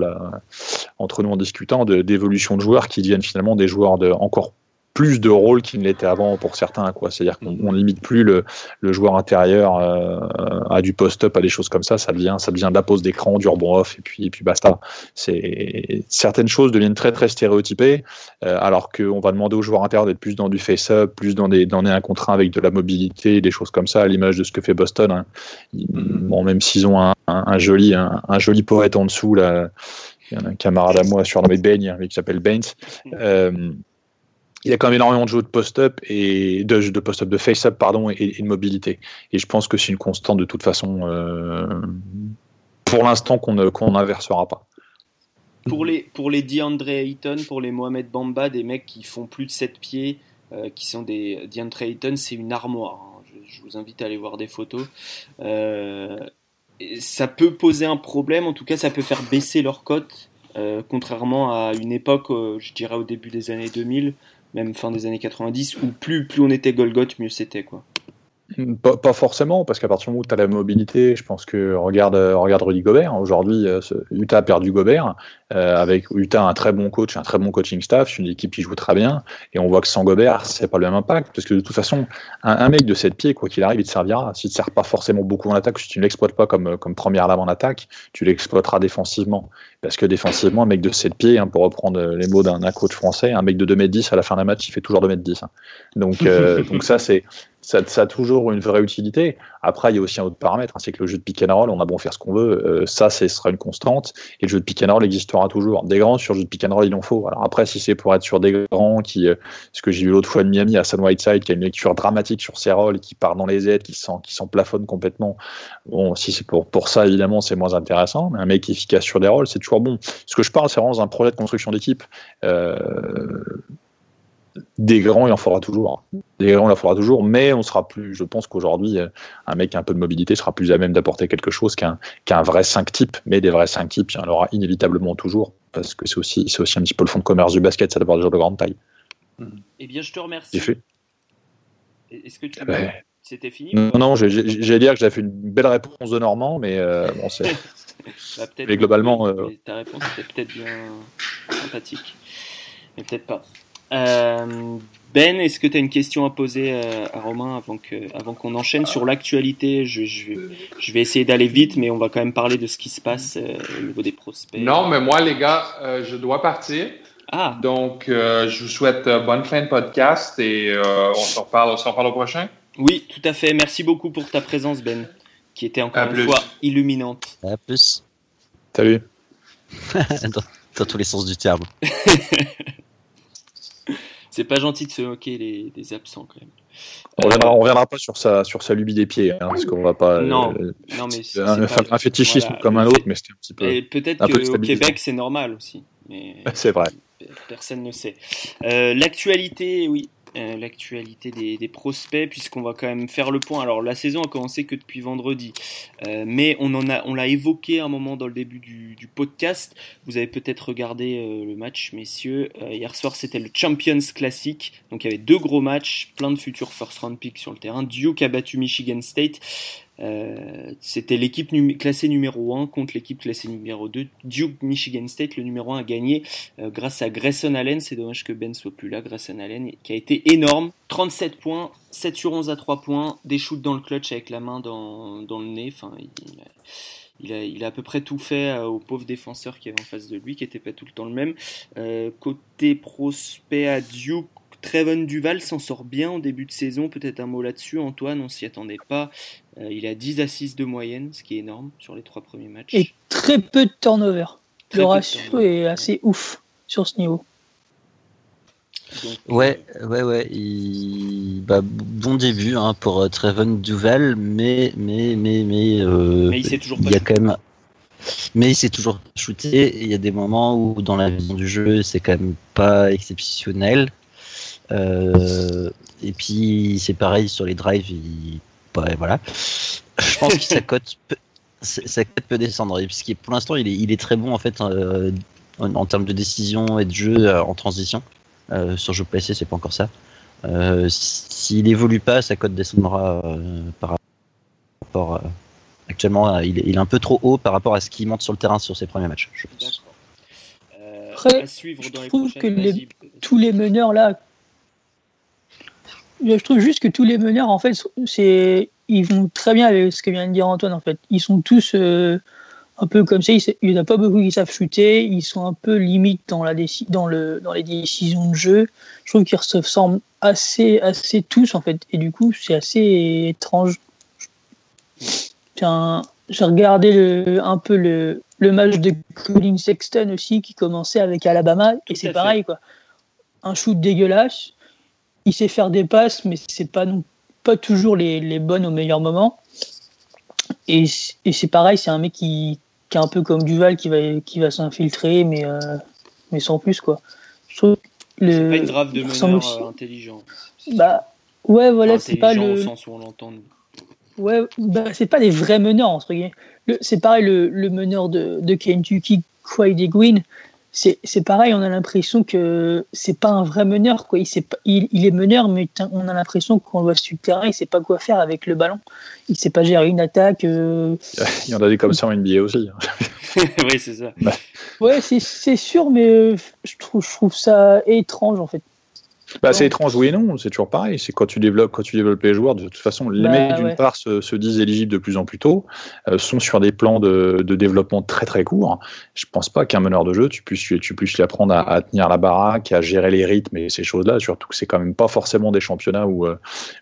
entre nous en discutant, d'évolution de, joueurs qui deviennent finalement des joueurs de, encore plus de rôle qu'il ne l'était avant pour certains. Quoi. C'est-à-dire qu'on ne limite plus le, le joueur intérieur euh, à du post-up, à des choses comme ça. Ça devient, ça devient de la pose d'écran, du rebond off, et puis, et puis basta. C'est, certaines choses deviennent très très stéréotypées, euh, alors qu'on va demander aux joueurs intérieurs d'être plus dans du face-up, plus dans des, dans des 1 contre 1 avec de la mobilité, des choses comme ça, à l'image de ce que fait Boston. Hein. Bon, même s'ils ont un, un, joli, un, joli poète en dessous, là, il y a un camarade à moi surnommé Bain, qui s'appelle Baines. Euh, il y a quand même énormément de jeux de post-up et de, de post-up, de face-up pardon, et, de mobilité. Et je pense que c'est une constante de toute façon, euh, pour l'instant, qu'on n'inversera pas. Pour les, pour les DeAndre Ayton, pour les Mohamed Bamba, des mecs qui font plus de 7 pieds, euh, qui sont des DeAndre Ayton, c'est une armoire. Hein. Je, vous invite à aller voir des photos. Euh, ça peut poser un problème, en tout cas, ça peut faire baisser leur cote. contrairement à une époque, je dirais au début des années 2000, même fin des années 90, où plus, plus on était Golgoth, mieux c'était. quoi. Pas, forcément, parce qu'à partir du moment où tu as la mobilité, je pense que regarde, regarde Rudy Gobert. Aujourd'hui, euh, Utah a perdu Gobert. Euh, avec Utah un très bon coach, un très bon coaching staff, une équipe qui joue très bien. Et on voit que sans Gobert, c'est pas le même impact. Parce que de toute façon, un, mec de 7 pieds, quoi qu'il arrive, il te servira. S'il te sert pas forcément beaucoup en attaque, si tu ne l'exploites pas comme, comme première lame en attaque, tu l'exploiteras défensivement. Parce que défensivement, un mec de 7 pieds, hein, pour reprendre les mots d'un coach français, un mec de 2m10 à la fin d'un match, il fait toujours 2m10. Hein. Donc, euh, (laughs) donc ça, c'est ça, ça, a toujours une vraie utilité. Après, il y a aussi un autre paramètre, hein, c'est que le jeu de pick and roll, on a bon faire ce qu'on veut, euh, ça, ce sera une constante, et le jeu de pick and roll existera toujours. Des grands sur le jeu de pick and roll, il en faut. Alors après, si c'est pour être sur des grands qui, euh, ce que j'ai vu l'autre fois de Miami à Sun Whiteside, qui a une lecture dramatique sur ses rôles, qui part dans les aides, qui s'en, qui plafonne complètement. Bon, si c'est pour, pour ça, évidemment, c'est moins intéressant, mais un mec efficace sur des rôles, c'est toujours bon. Ce que je parle, c'est vraiment un projet de construction d'équipe. Euh, des grands, il en faudra toujours. Des grands, il en faudra toujours, mais on sera plus. Je pense qu'aujourd'hui, euh, un mec un peu de mobilité sera plus à même d'apporter quelque chose qu'un qu'un vrai 5 type. Mais des vrais 5 types, il y en aura inévitablement toujours, parce que c'est aussi, aussi un petit peu le fond de commerce du basket, ça d'avoir des joueurs de grande taille. Eh bien, je te remercie. Est-ce que tu. C'était fini? Non, non, j'allais dire que j'avais fait une belle réponse de Normand, mais euh, bon, c'est. (laughs) bah, mais globalement. Euh, ta réponse était peut-être bien sympathique, mais peut-être pas. Euh, ben, est-ce que tu as une question à poser euh, à Romain avant que, avant qu'on enchaîne sur l'actualité? Je, je, je, vais essayer d'aller vite, mais on va quand même parler de ce qui se passe euh, au niveau des prospects. Non, mais moi, les gars, je dois partir. Ah. Donc, je vous souhaite bonne fin de podcast et on s'en reparle, on s'en reparle au prochain. Oui, tout à fait. Merci beaucoup pour ta présence, Ben, qui était encore une fois illuminante. À plus. Salut. (laughs) dans, dans tous les sens du terme. (laughs) c'est pas gentil de se moquer les, des absents quand même. On reviendra, reviendra pas sur sa, sur sa lubie des pieds, hein, parce qu'on va pas. Non, euh, non mais c'est un, un, fétichisme comme un autre, mais c'était un petit peu. Et peut-être qu'au Québec c'est normal aussi. (laughs) C'est vrai. Personne ne sait. Euh, L'actualité, oui. Euh, l'actualité des, prospects puisqu'on va quand même faire le point. Alors la saison a commencé que depuis vendredi, euh, mais on en a, on l'a évoqué un moment dans le début du, podcast. Vous avez peut-être regardé euh, le match, messieurs. hier soir c'était le Champions Classic, donc il y avait deux gros matchs, plein de futurs first round picks sur le terrain. Duke a battu Michigan State. Euh, c'était l'équipe classée numéro 1 contre l'équipe classée numéro 2. Duke Michigan State, le numéro 1 a gagné euh, grâce à Grayson Allen. C'est dommage que Ben soit plus là. Grayson Allen qui a été énorme. 37 points, 7 sur 11 à 3 points, des shoots dans le clutch avec la main dans, le nez. Il, a, à peu près tout fait euh, aux pauvres défenseurs qui avaient en face de lui, qui n'étaient pas tout le temps le même. côté prospect à Duke, Trevon Duval s'en sort bien en début de saison. Peut-être un mot là-dessus, Antoine, on s'y attendait pas. Euh, il a 10 assists de moyenne, ce qui est énorme sur les trois premiers matchs. Et très peu de turnover. le ratio est assez ouf sur ce niveau. ouais, ouais, ouais. Bah, bon début hein, pour euh, Trevon Duval, mais mais mais mais, euh, mais il toujours y a quand même. Mais il s'est toujours shooté. Il y a des moments où dans la vision du jeu, c'est quand même pas exceptionnel. Euh, et puis c'est pareil sur les drives, il, bah, voilà. Je pense que sa cote, sa cote peut descendre. Pour l'instant, il est, il est très bon en fait euh, en, termes de décision et de jeu euh, en transition. Euh, sur jeu placé, c'est pas encore ça. S'il évolue pas, sa cote descendra par rapport. actuellement, il est, il est, un peu trop haut par rapport à ce qu'il monte sur le terrain sur ses premiers matchs. Je pense. Après, je trouve que les, tous les meneurs là, je trouve juste que tous les meneurs en fait, c'est ils vont très bien avec ce que vient de dire Antoine en fait. Ils sont tous euh, un peu comme ça. Il n'y en a pas beaucoup qui savent shooter. Ils sont un peu limite dans, la dans, le, dans les décisions de jeu. Je trouve qu'ils se ressemblent assez, assez tous en fait. Et du coup, c'est assez étrange. J'ai regardé le, un peu le, le match de Colin Sexton aussi qui commençait avec Alabama. et c'est pareil quoi. Un shoot dégueulasse. Il sait faire des passes, mais c'est pas non pas toujours les, les, bonnes au meilleur moment. Et, et c'est pareil, c'est un mec qui, qui, est un peu comme Duval qui va, qui va s'infiltrer, mais, euh, mais sans plus. quoi. C'est pas une draft de meneur euh, intelligent. Bah, ouais, voilà, c'est pas le. Sens où on l'entend. Ouais, bah, c'est pas des vrais meneurs, entre guillemets. C'est pareil, le, le, meneur de, de Kentucky, Quaid Green, c'est pareil, on a l'impression que c'est pas un vrai meneur. Quoi. Il, il, il est meneur, mais on a l'impression qu'on voit sur le terrain, il sait pas quoi faire avec le ballon. Il sait pas gérer une attaque. Euh. (laughs) Il y en a des comme ça en NBA aussi. (laughs) oui, c'est ça. Bah. Ouais, c'est sûr, mais euh, je trouve, je trouve ça étrange en fait. Bah, c'est étrange, oui et non, c'est toujours pareil. C'est quand tu développes, quand tu développes les joueurs, de toute façon, les bah, mecs d'une part se, se, disent éligibles de plus en plus tôt, euh, sont sur des plans de, de, développement très très courts. Je pense pas qu'un meneur de jeu, tu puisses, tu puisses lui apprendre à, à, tenir la baraque, à gérer les rythmes et ces choses-là. Surtout que c'est quand même pas forcément des championnats où, euh,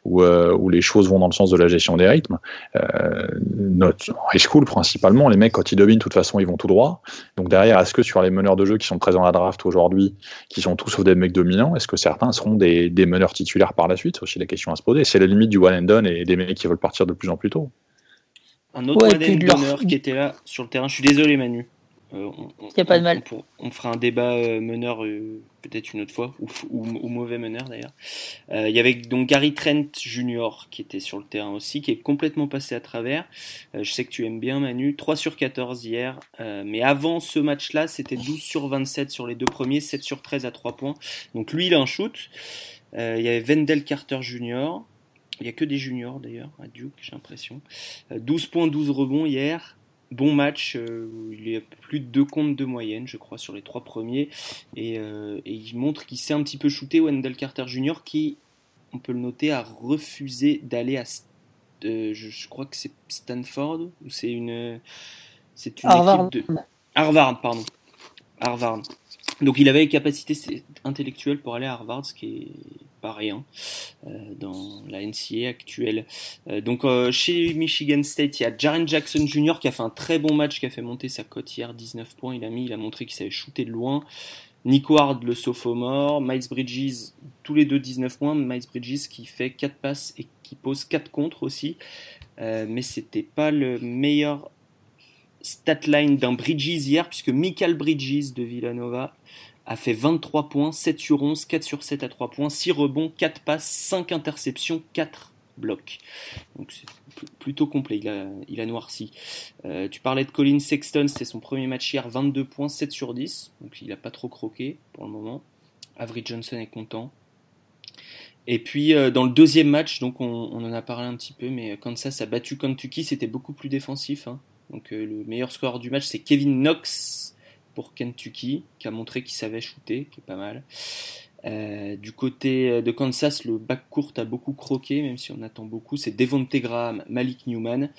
où, euh, où, les choses vont dans le sens de la gestion des rythmes. Euh, notre high school principalement, les mecs quand ils dominent, de toute façon, ils vont tout droit. Donc derrière, est-ce que sur les meneurs de jeu qui sont présents à la draft aujourd'hui, qui sont tous sauf des mecs dominants, est-ce que certains seront des, des, meneurs titulaires par la suite C'est aussi la question à se poser. C'est la limite du one and done et des mecs qui veulent partir de plus en plus tôt. Un autre one and qui était là sur le terrain. Je suis désolé, Manu. Euh, n'y a pas de mal. On, fera un débat euh, meneur euh, peut-être une autre fois, ou, ou, mauvais meneur d'ailleurs. Il y avait donc Gary Trent Jr. qui était sur le terrain aussi, qui est complètement passé à travers. je sais que tu aimes bien Manu, 3 sur 14 hier, mais avant ce match-là, c'était 12 sur 27 sur les deux premiers, 7 sur 13 à 3 points. Donc lui, il a un shoot. Il y avait Wendell Carter Jr. Il n'y a que des juniors d'ailleurs, à Duke, j'ai l'impression. 12 points, 12 rebonds hier bon match. Euh, il a plus de deux comptes de moyenne, je crois, sur les trois premiers. Et, euh, il montre qu'il s'est un petit peu shooté. Wendell Carter Jr., qui, on peut le noter, a refusé d'aller à. Euh, je, crois que c'est Stanford, ou c'est une. C'est une Harvard. équipe de. Harvard, pardon. Harvard. Donc il avait les capacités intellectuelles pour aller à Harvard, ce qui est pas rien euh, dans la NCA actuelle. Euh, donc euh, chez Michigan State, il y a Jaren Jackson Jr. qui a fait un très bon match, qui a fait monter sa cote hier, 19 points. Il a mis, il a montré qu'il savait shooter de loin. Nick Ward, le sophomore, Miles Bridges, tous les deux 19 points. Miles Bridges qui fait 4 passes et qui pose 4 contre aussi. mais c'était pas le meilleur statline d'un Bridges hier, puisque Michael Bridges de Villanova a fait 23 points, 7 sur 11, 4 sur 7 à 3 points, 6 rebonds, 4 passes, 5 interceptions, 4 blocs. Donc c'est plutôt complet, il a, il noirci. Euh, tu parlais de Colin Sexton, c'était son premier match hier, 22 points, 7 sur 10, donc il n'a pas trop croqué pour le moment. Avery Johnson est content. Et puis euh, dans le deuxième match, on, en a parlé un petit peu, mais Kansas a battu Kentucky, c'était beaucoup plus défensif. Hein. Donc euh, le meilleur score du match, c'est Kevin Knox pour Kentucky, qui a montré qu'il savait shooter, qui est pas mal. Euh, du côté de Kansas, le back court a beaucoup croqué, même si on attend beaucoup. C'est Devonte Graham, Malik Newman.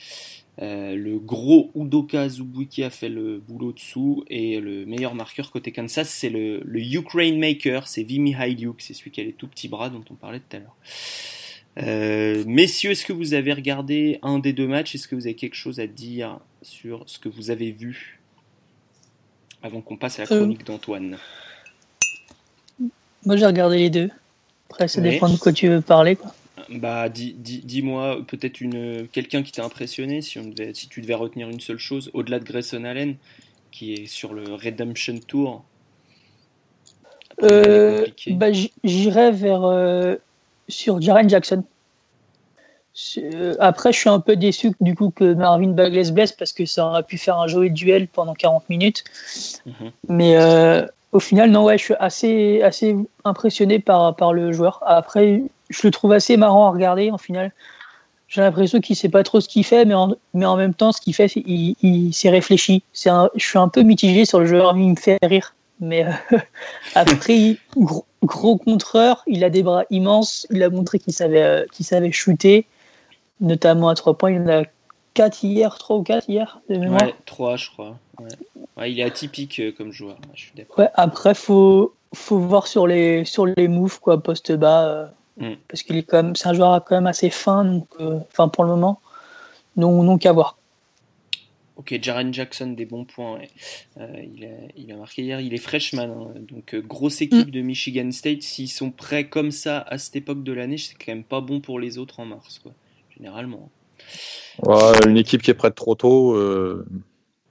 Euh, le gros Udoka Zubuki a fait le boulot dessous. Et le meilleur marqueur côté Kansas, c'est le, Ukraine Maker, c'est Vimy Hailiuk, c'est celui qui a les tout petits bras dont on parlait tout à l'heure. Euh, messieurs, est-ce que vous avez regardé un des deux matchs? Est-ce que vous avez quelque chose à dire sur ce que vous avez vu avant qu'on passe à la euh. chronique d'Antoine? Moi, j'ai regardé les deux. Après, ça dépend de quoi tu veux parler. Quoi. Bah, dis-moi peut-être une quelqu'un qui t'a impressionné, si, on devait, si tu devais retenir une seule chose, au-delà de Grayson Allen, qui est sur le Redemption Tour. Euh, bah, J'irais vers euh, sur Jaren Jackson. Euh, après, je suis un peu déçu du coup que Marvin Bagley se blesse parce que ça aurait pu faire un joli duel pendant 40 minutes. Mhm. Mais euh, au final, non, ouais, je suis assez, assez impressionné par, par le joueur. Après, je le trouve assez marrant à regarder en final. J'ai l'impression qu'il sait pas trop ce qu'il fait, mais en, mais en même temps, ce qu'il fait, il, il s'est réfléchi. je suis un peu mitigé sur le joueur, il me fait rire. Mais euh, (laughs) après, gros, gros, contreur, il a des bras immenses. Il a montré qu'il savait, qu'il savait shooter notamment à 3 points. Il y en a 4 hier, 3 ou 4 hier, de mémoire. Ouais, 3, je crois. Ouais. il est atypique euh, comme joueur. Je suis ouais, après, faut, faut voir sur les, sur les moves, quoi, poste bas. Euh, mm. Parce qu'il est quand même, c'est un joueur quand même assez fin, donc, euh, enfin, pour le moment. Donc, donc à voir. Ok, Jaren Jackson, des bons points. il, a, il, a, marqué hier, il est freshman. Hein. donc, grosse équipe mm. de Michigan State. S'ils sont prêts comme ça à cette époque de l'année, c'est quand même pas bon pour les autres en mars. Quoi généralement. une équipe qui est prête trop tôt, euh,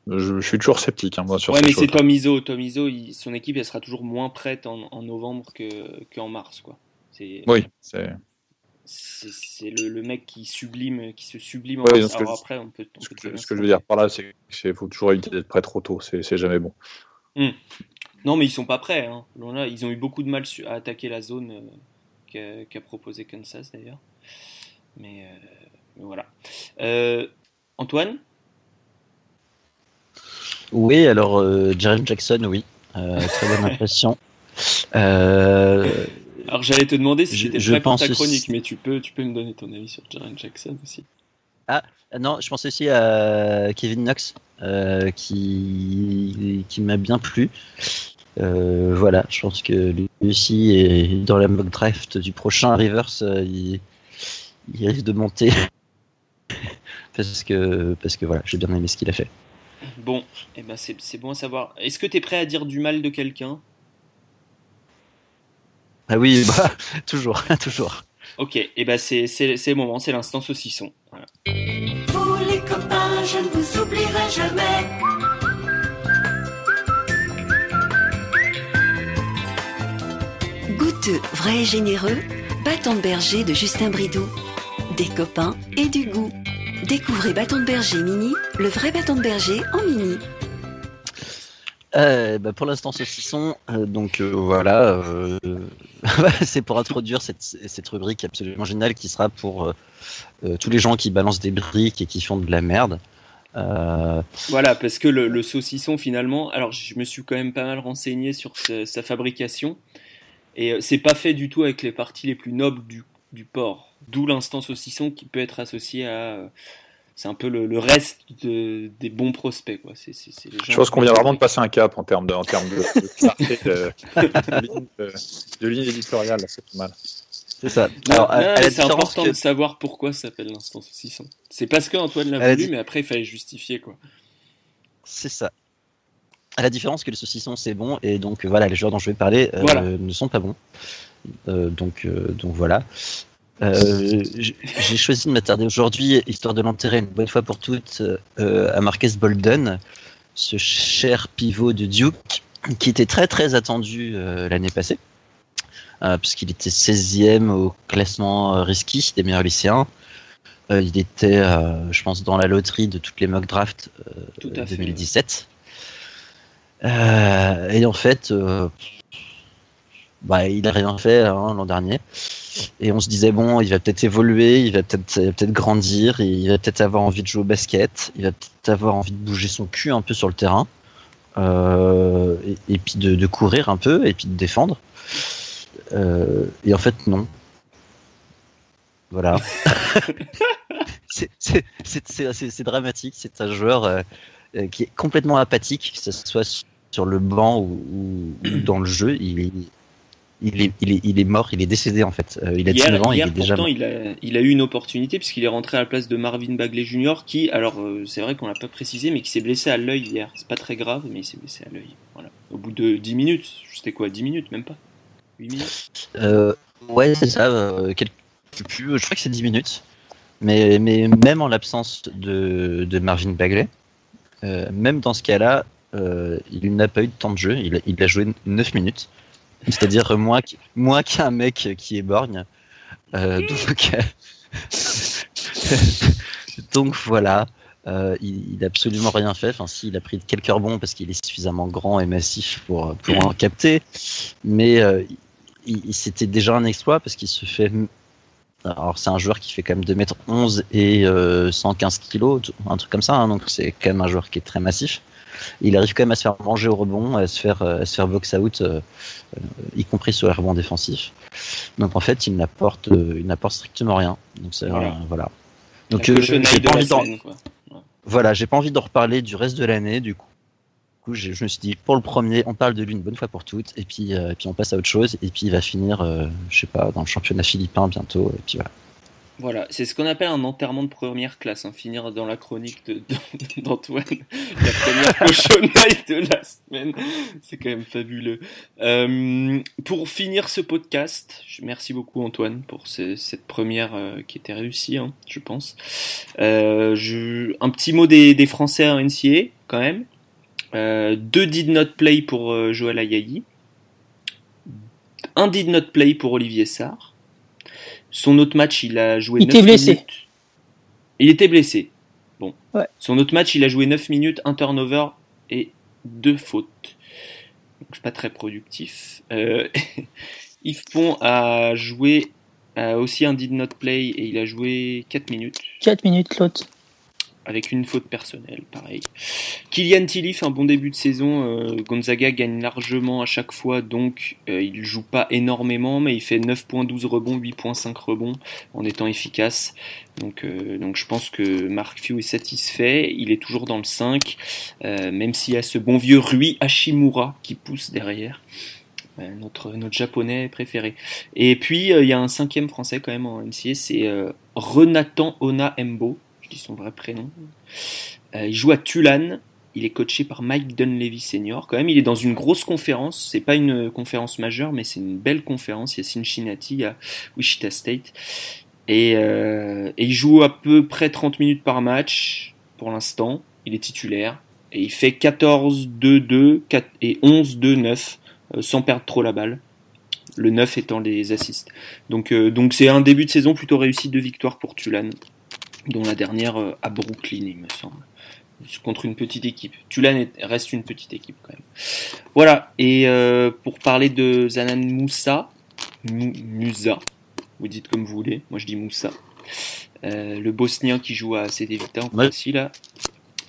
je, suis toujours sceptique. Hein, moi, sur ouais, mais c'est Tom Izzo. Tom Izzo, son équipe, elle sera toujours moins prête en, novembre qu'en mars. Quoi. Oui, c'est. C'est le, mec qui sublime, qui se sublime. Ouais, après, on peut. ce, que, je veux dire par là, c'est qu'il faut toujours éviter d'être prêt trop tôt. C'est jamais bon. Hmm. Non, mais ils sont pas prêts. Hein. Là, ils ont eu beaucoup de mal à attaquer la zone euh, qu'a proposé Kansas d'ailleurs. Mais, euh, voilà. Euh, Antoine? Oui, alors euh, Jeremy Jackson, oui. très bonne (laughs) impression. Alors j'allais te demander si c'était prêt pour ta chronique, mais tu peux, tu peux me donner ton avis sur Jaren Jackson aussi. Ah non, je pense aussi à Kevin Knox, qui, qui m'a bien plu. voilà, je pense que lui aussi est dans la mock draft du prochain Rivers. il, il risque de monter (laughs) parce que parce que voilà, j'ai bien aimé ce qu'il a fait. Bon, et eh ben c'est bon à savoir. Est-ce que tu es prêt à dire du mal de quelqu'un? Ah oui, bah, (laughs) toujours, (laughs) toujours. Ok, et eh ben c'est le moment, c'est l'instant saucisson. Voilà. Vous les copains, je ne vous oublierai jamais. Goûteux, vrai et généreux, bâton de berger de Justin Bridou des copains et du goût. Découvrez Bâton de Berger Mini, le vrai bâton de berger en mini. Euh, bah, pour l'instant saucisson, euh, donc euh, voilà, (laughs) c'est pour introduire cette, cette, rubrique absolument géniale qui sera pour tous les gens qui balancent des briques et qui font de la merde. Voilà, parce que le, saucisson finalement, alors je me suis quand même pas mal renseigné sur sa, fabrication et c'est pas fait du tout avec les parties les plus nobles du, du porc. D'où l'instance saucisson qui peut être associé à. C'est un peu le, reste des bons prospects. Quoi. Je pense qu'on vient vraiment de passer un cap en termes de, en termes de, de, (laughs) ligne, éditoriale. C'est pas mal. C'est ça. c'est important de savoir pourquoi ça s'appelle l'instance saucisson. C'est parce qu'Antoine l'a voulu, mais après il fallait justifier. quoi. C'est ça. À la différence que les saucissons c'est bon, et donc voilà, les joueurs dont je vais parler euh, ne sont pas bons. Euh, donc, euh, donc voilà. Euh, j'ai choisi de m'attarder aujourd'hui, histoire de l'enterrer une bonne fois pour toutes, euh, à Marques Bolden, ce cher pivot de Duke, qui était très très attendu euh, l'année passée, puisqu'il était 16e au classement risky des meilleurs lycéens. il était, je pense, dans la loterie de toutes les mock drafts 2017. et en fait, bah, il n'a rien fait hein, l'an dernier. Et on se disait, bon, il va peut-être évoluer, il va peut-être peut grandir, il va peut-être avoir envie de jouer au basket, il va peut-être avoir envie de bouger son cul un peu sur le terrain, euh, et, puis de, courir un peu, et puis de défendre. Euh, et en fait, non. Voilà. (laughs) c'est dramatique, c'est un joueur euh, qui est complètement apathique, que ce soit sur le banc ou, ou dans le jeu. Il est, il est, il, est, il est mort, il est décédé en fait. Euh, il a 19 ans, il est déjà Il a, il a eu une opportunité puisqu'il est rentré à la place de Marvin Bagley Jr. qui, alors euh, c'est vrai qu'on l'a pas précisé, mais qui s'est blessé à l'œil hier. C'est pas très grave, mais il s'est blessé à l'œil. Voilà. Au bout de 10 minutes, c'était quoi 10 minutes, même pas? 8 minutes? Euh, Ouais, c'est ça. Euh, je crois que c'est 10 minutes. Mais, mais même en l'absence de, de, Marvin Bagley, même dans ce cas-là, il n'a pas eu de temps de jeu. Il, il a joué 9 minutes. C'est-à-dire moi, moi qui un mec qui est borgne. Euh, donc, (laughs) Donc voilà, euh, il, n'a absolument rien fait. Enfin, si, il a pris quelques rebonds parce qu'il est suffisamment grand et massif pour, pour en capter. Mais euh, c'était déjà un exploit parce qu'il se fait. Alors, c'est un joueur qui fait quand même 2m11 et 115 kg, un truc comme ça. Hein, donc, c'est quand même un joueur qui est très massif. Il arrive quand même à se faire manger au rebond, à se faire, à se faire box out, y compris sur les rebonds défensifs. Donc en fait, il n'apporte, il n'apporte strictement rien. Donc voilà. Donc euh, j'ai pas envie d'en... Voilà, j'ai pas envie de reparler du reste de l'année. Du coup, je, me suis dit pour le premier, on parle de lui une bonne fois pour toutes, et puis, euh, puis on passe à autre chose, et puis il va finir, euh, je sais pas, dans le championnat philippin bientôt, et puis voilà. Voilà, c'est ce qu'on appelle un enterrement de première classe, hein, finir dans la chronique d'Antoine, (laughs) la première cochonnerie de la semaine. C'est quand même fabuleux. Euh, pour finir ce podcast, merci beaucoup Antoine pour cette première euh, qui était réussie, hein, je pense. Euh, je, un petit mot des, des Français en NCA, quand même. Euh, deux did not play pour euh, Joël Ayayi. Un did not play pour Olivier Sarr son autre match, il a joué il 9 blessé. minutes. Il était blessé. Bon. Son autre match, il a joué 9 minutes, un turnover et deux fautes. Donc c'est pas très productif. Euh, (laughs) Yves Pont a joué aussi un did not play et il a joué 4 minutes. 4 minutes l'autre avec une faute personnelle, pareil. Kylian Tilly fait un bon début de saison. Euh, Gonzaga gagne largement à chaque fois, donc euh, il joue pas énormément, mais il fait 9.12 rebonds, 8.5 rebonds en étant efficace. Donc, euh, donc je pense que Mark Few est satisfait. Il est toujours dans le 5, même s'il y a ce bon vieux Rui Hashimura qui pousse derrière. Notre, notre japonais préféré. Et puis il y a un cinquième français quand même en NCA, c'est Renatan Ona Embo, dit son vrai prénom. Euh, il joue à Tulane. Il est coaché par Mike Dunleavy Senior. Quand même, il est dans une grosse conférence. C'est pas une conférence majeure, mais c'est une belle conférence. Il y a Cincinnati, il y a Wichita State. Et, euh, il joue à peu près 30 minutes par match pour l'instant. Il est titulaire. Et il fait 14-2-2 et 11-2-9 euh, sans perdre trop la balle. Le 9 étant les assists. Donc donc c'est un début de saison plutôt réussi de victoire pour Tulane dont la dernière euh, à Brooklyn, il me semble. Contre une petite équipe. Tulane reste une petite équipe quand même. Voilà, et euh, pour parler de Zanan Moussa, Musa, vous dites comme vous voulez, moi je dis Moussa, euh, le Bosnien qui joue à CD Vita en là,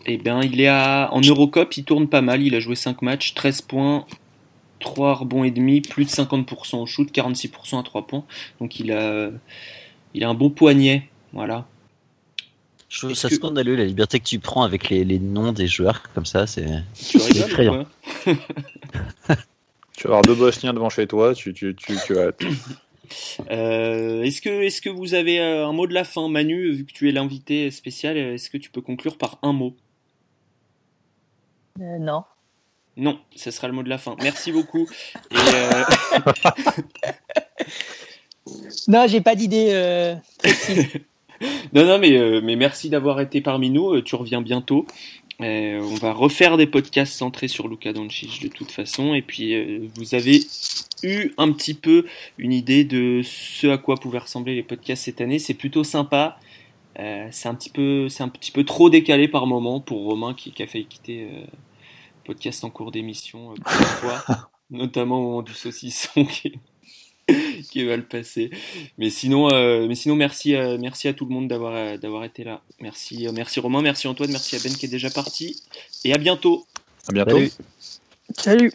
et eh bien il est à, en Eurocop, il tourne pas mal, il a joué 5 matchs, 13 points, 3 rebonds et demi, plus de 50% au shoot, 46% à 3 points, donc il a, il a un bon poignet, voilà. Je trouve ça scandaleux la liberté que tu prends avec les, les noms des joueurs comme ça, c'est (laughs) effrayant. (laughs) tu vas avoir deux Bosniens devant chez toi, tu, tu, tu, tu vas. (coughs) Euh, est-ce que, est-ce que vous avez euh, un mot de la fin, Manu, vu que tu es l'invité spécial, est-ce que tu peux conclure par un mot? Euh, Non. Non, ce sera le mot de la fin. Merci beaucoup. Et, euh... (laughs) non, j'ai pas d'idée précise. Non, non, mais, euh, mais merci d'avoir été parmi nous. Euh, tu reviens bientôt. Euh, on va refaire des podcasts centrés sur Luka Doncic de toute façon. Et puis, vous avez eu un petit peu une idée de ce à quoi pouvaient ressembler les podcasts cette année. C'est plutôt sympa. c'est un petit peu, c'est un petit peu trop décalé par moment pour Romain qui, qui a failli quitter podcast en cours d'émission plusieurs fois, (laughs) notamment au moment du saucisson qui, (laughs) qui va le passer. Mais sinon, euh, mais sinon merci, euh, merci à tout le monde d'avoir euh, d'avoir été là. Merci, merci Romain, merci Antoine, merci à Ben qui est déjà parti. Et à bientôt. À bientôt. Salut.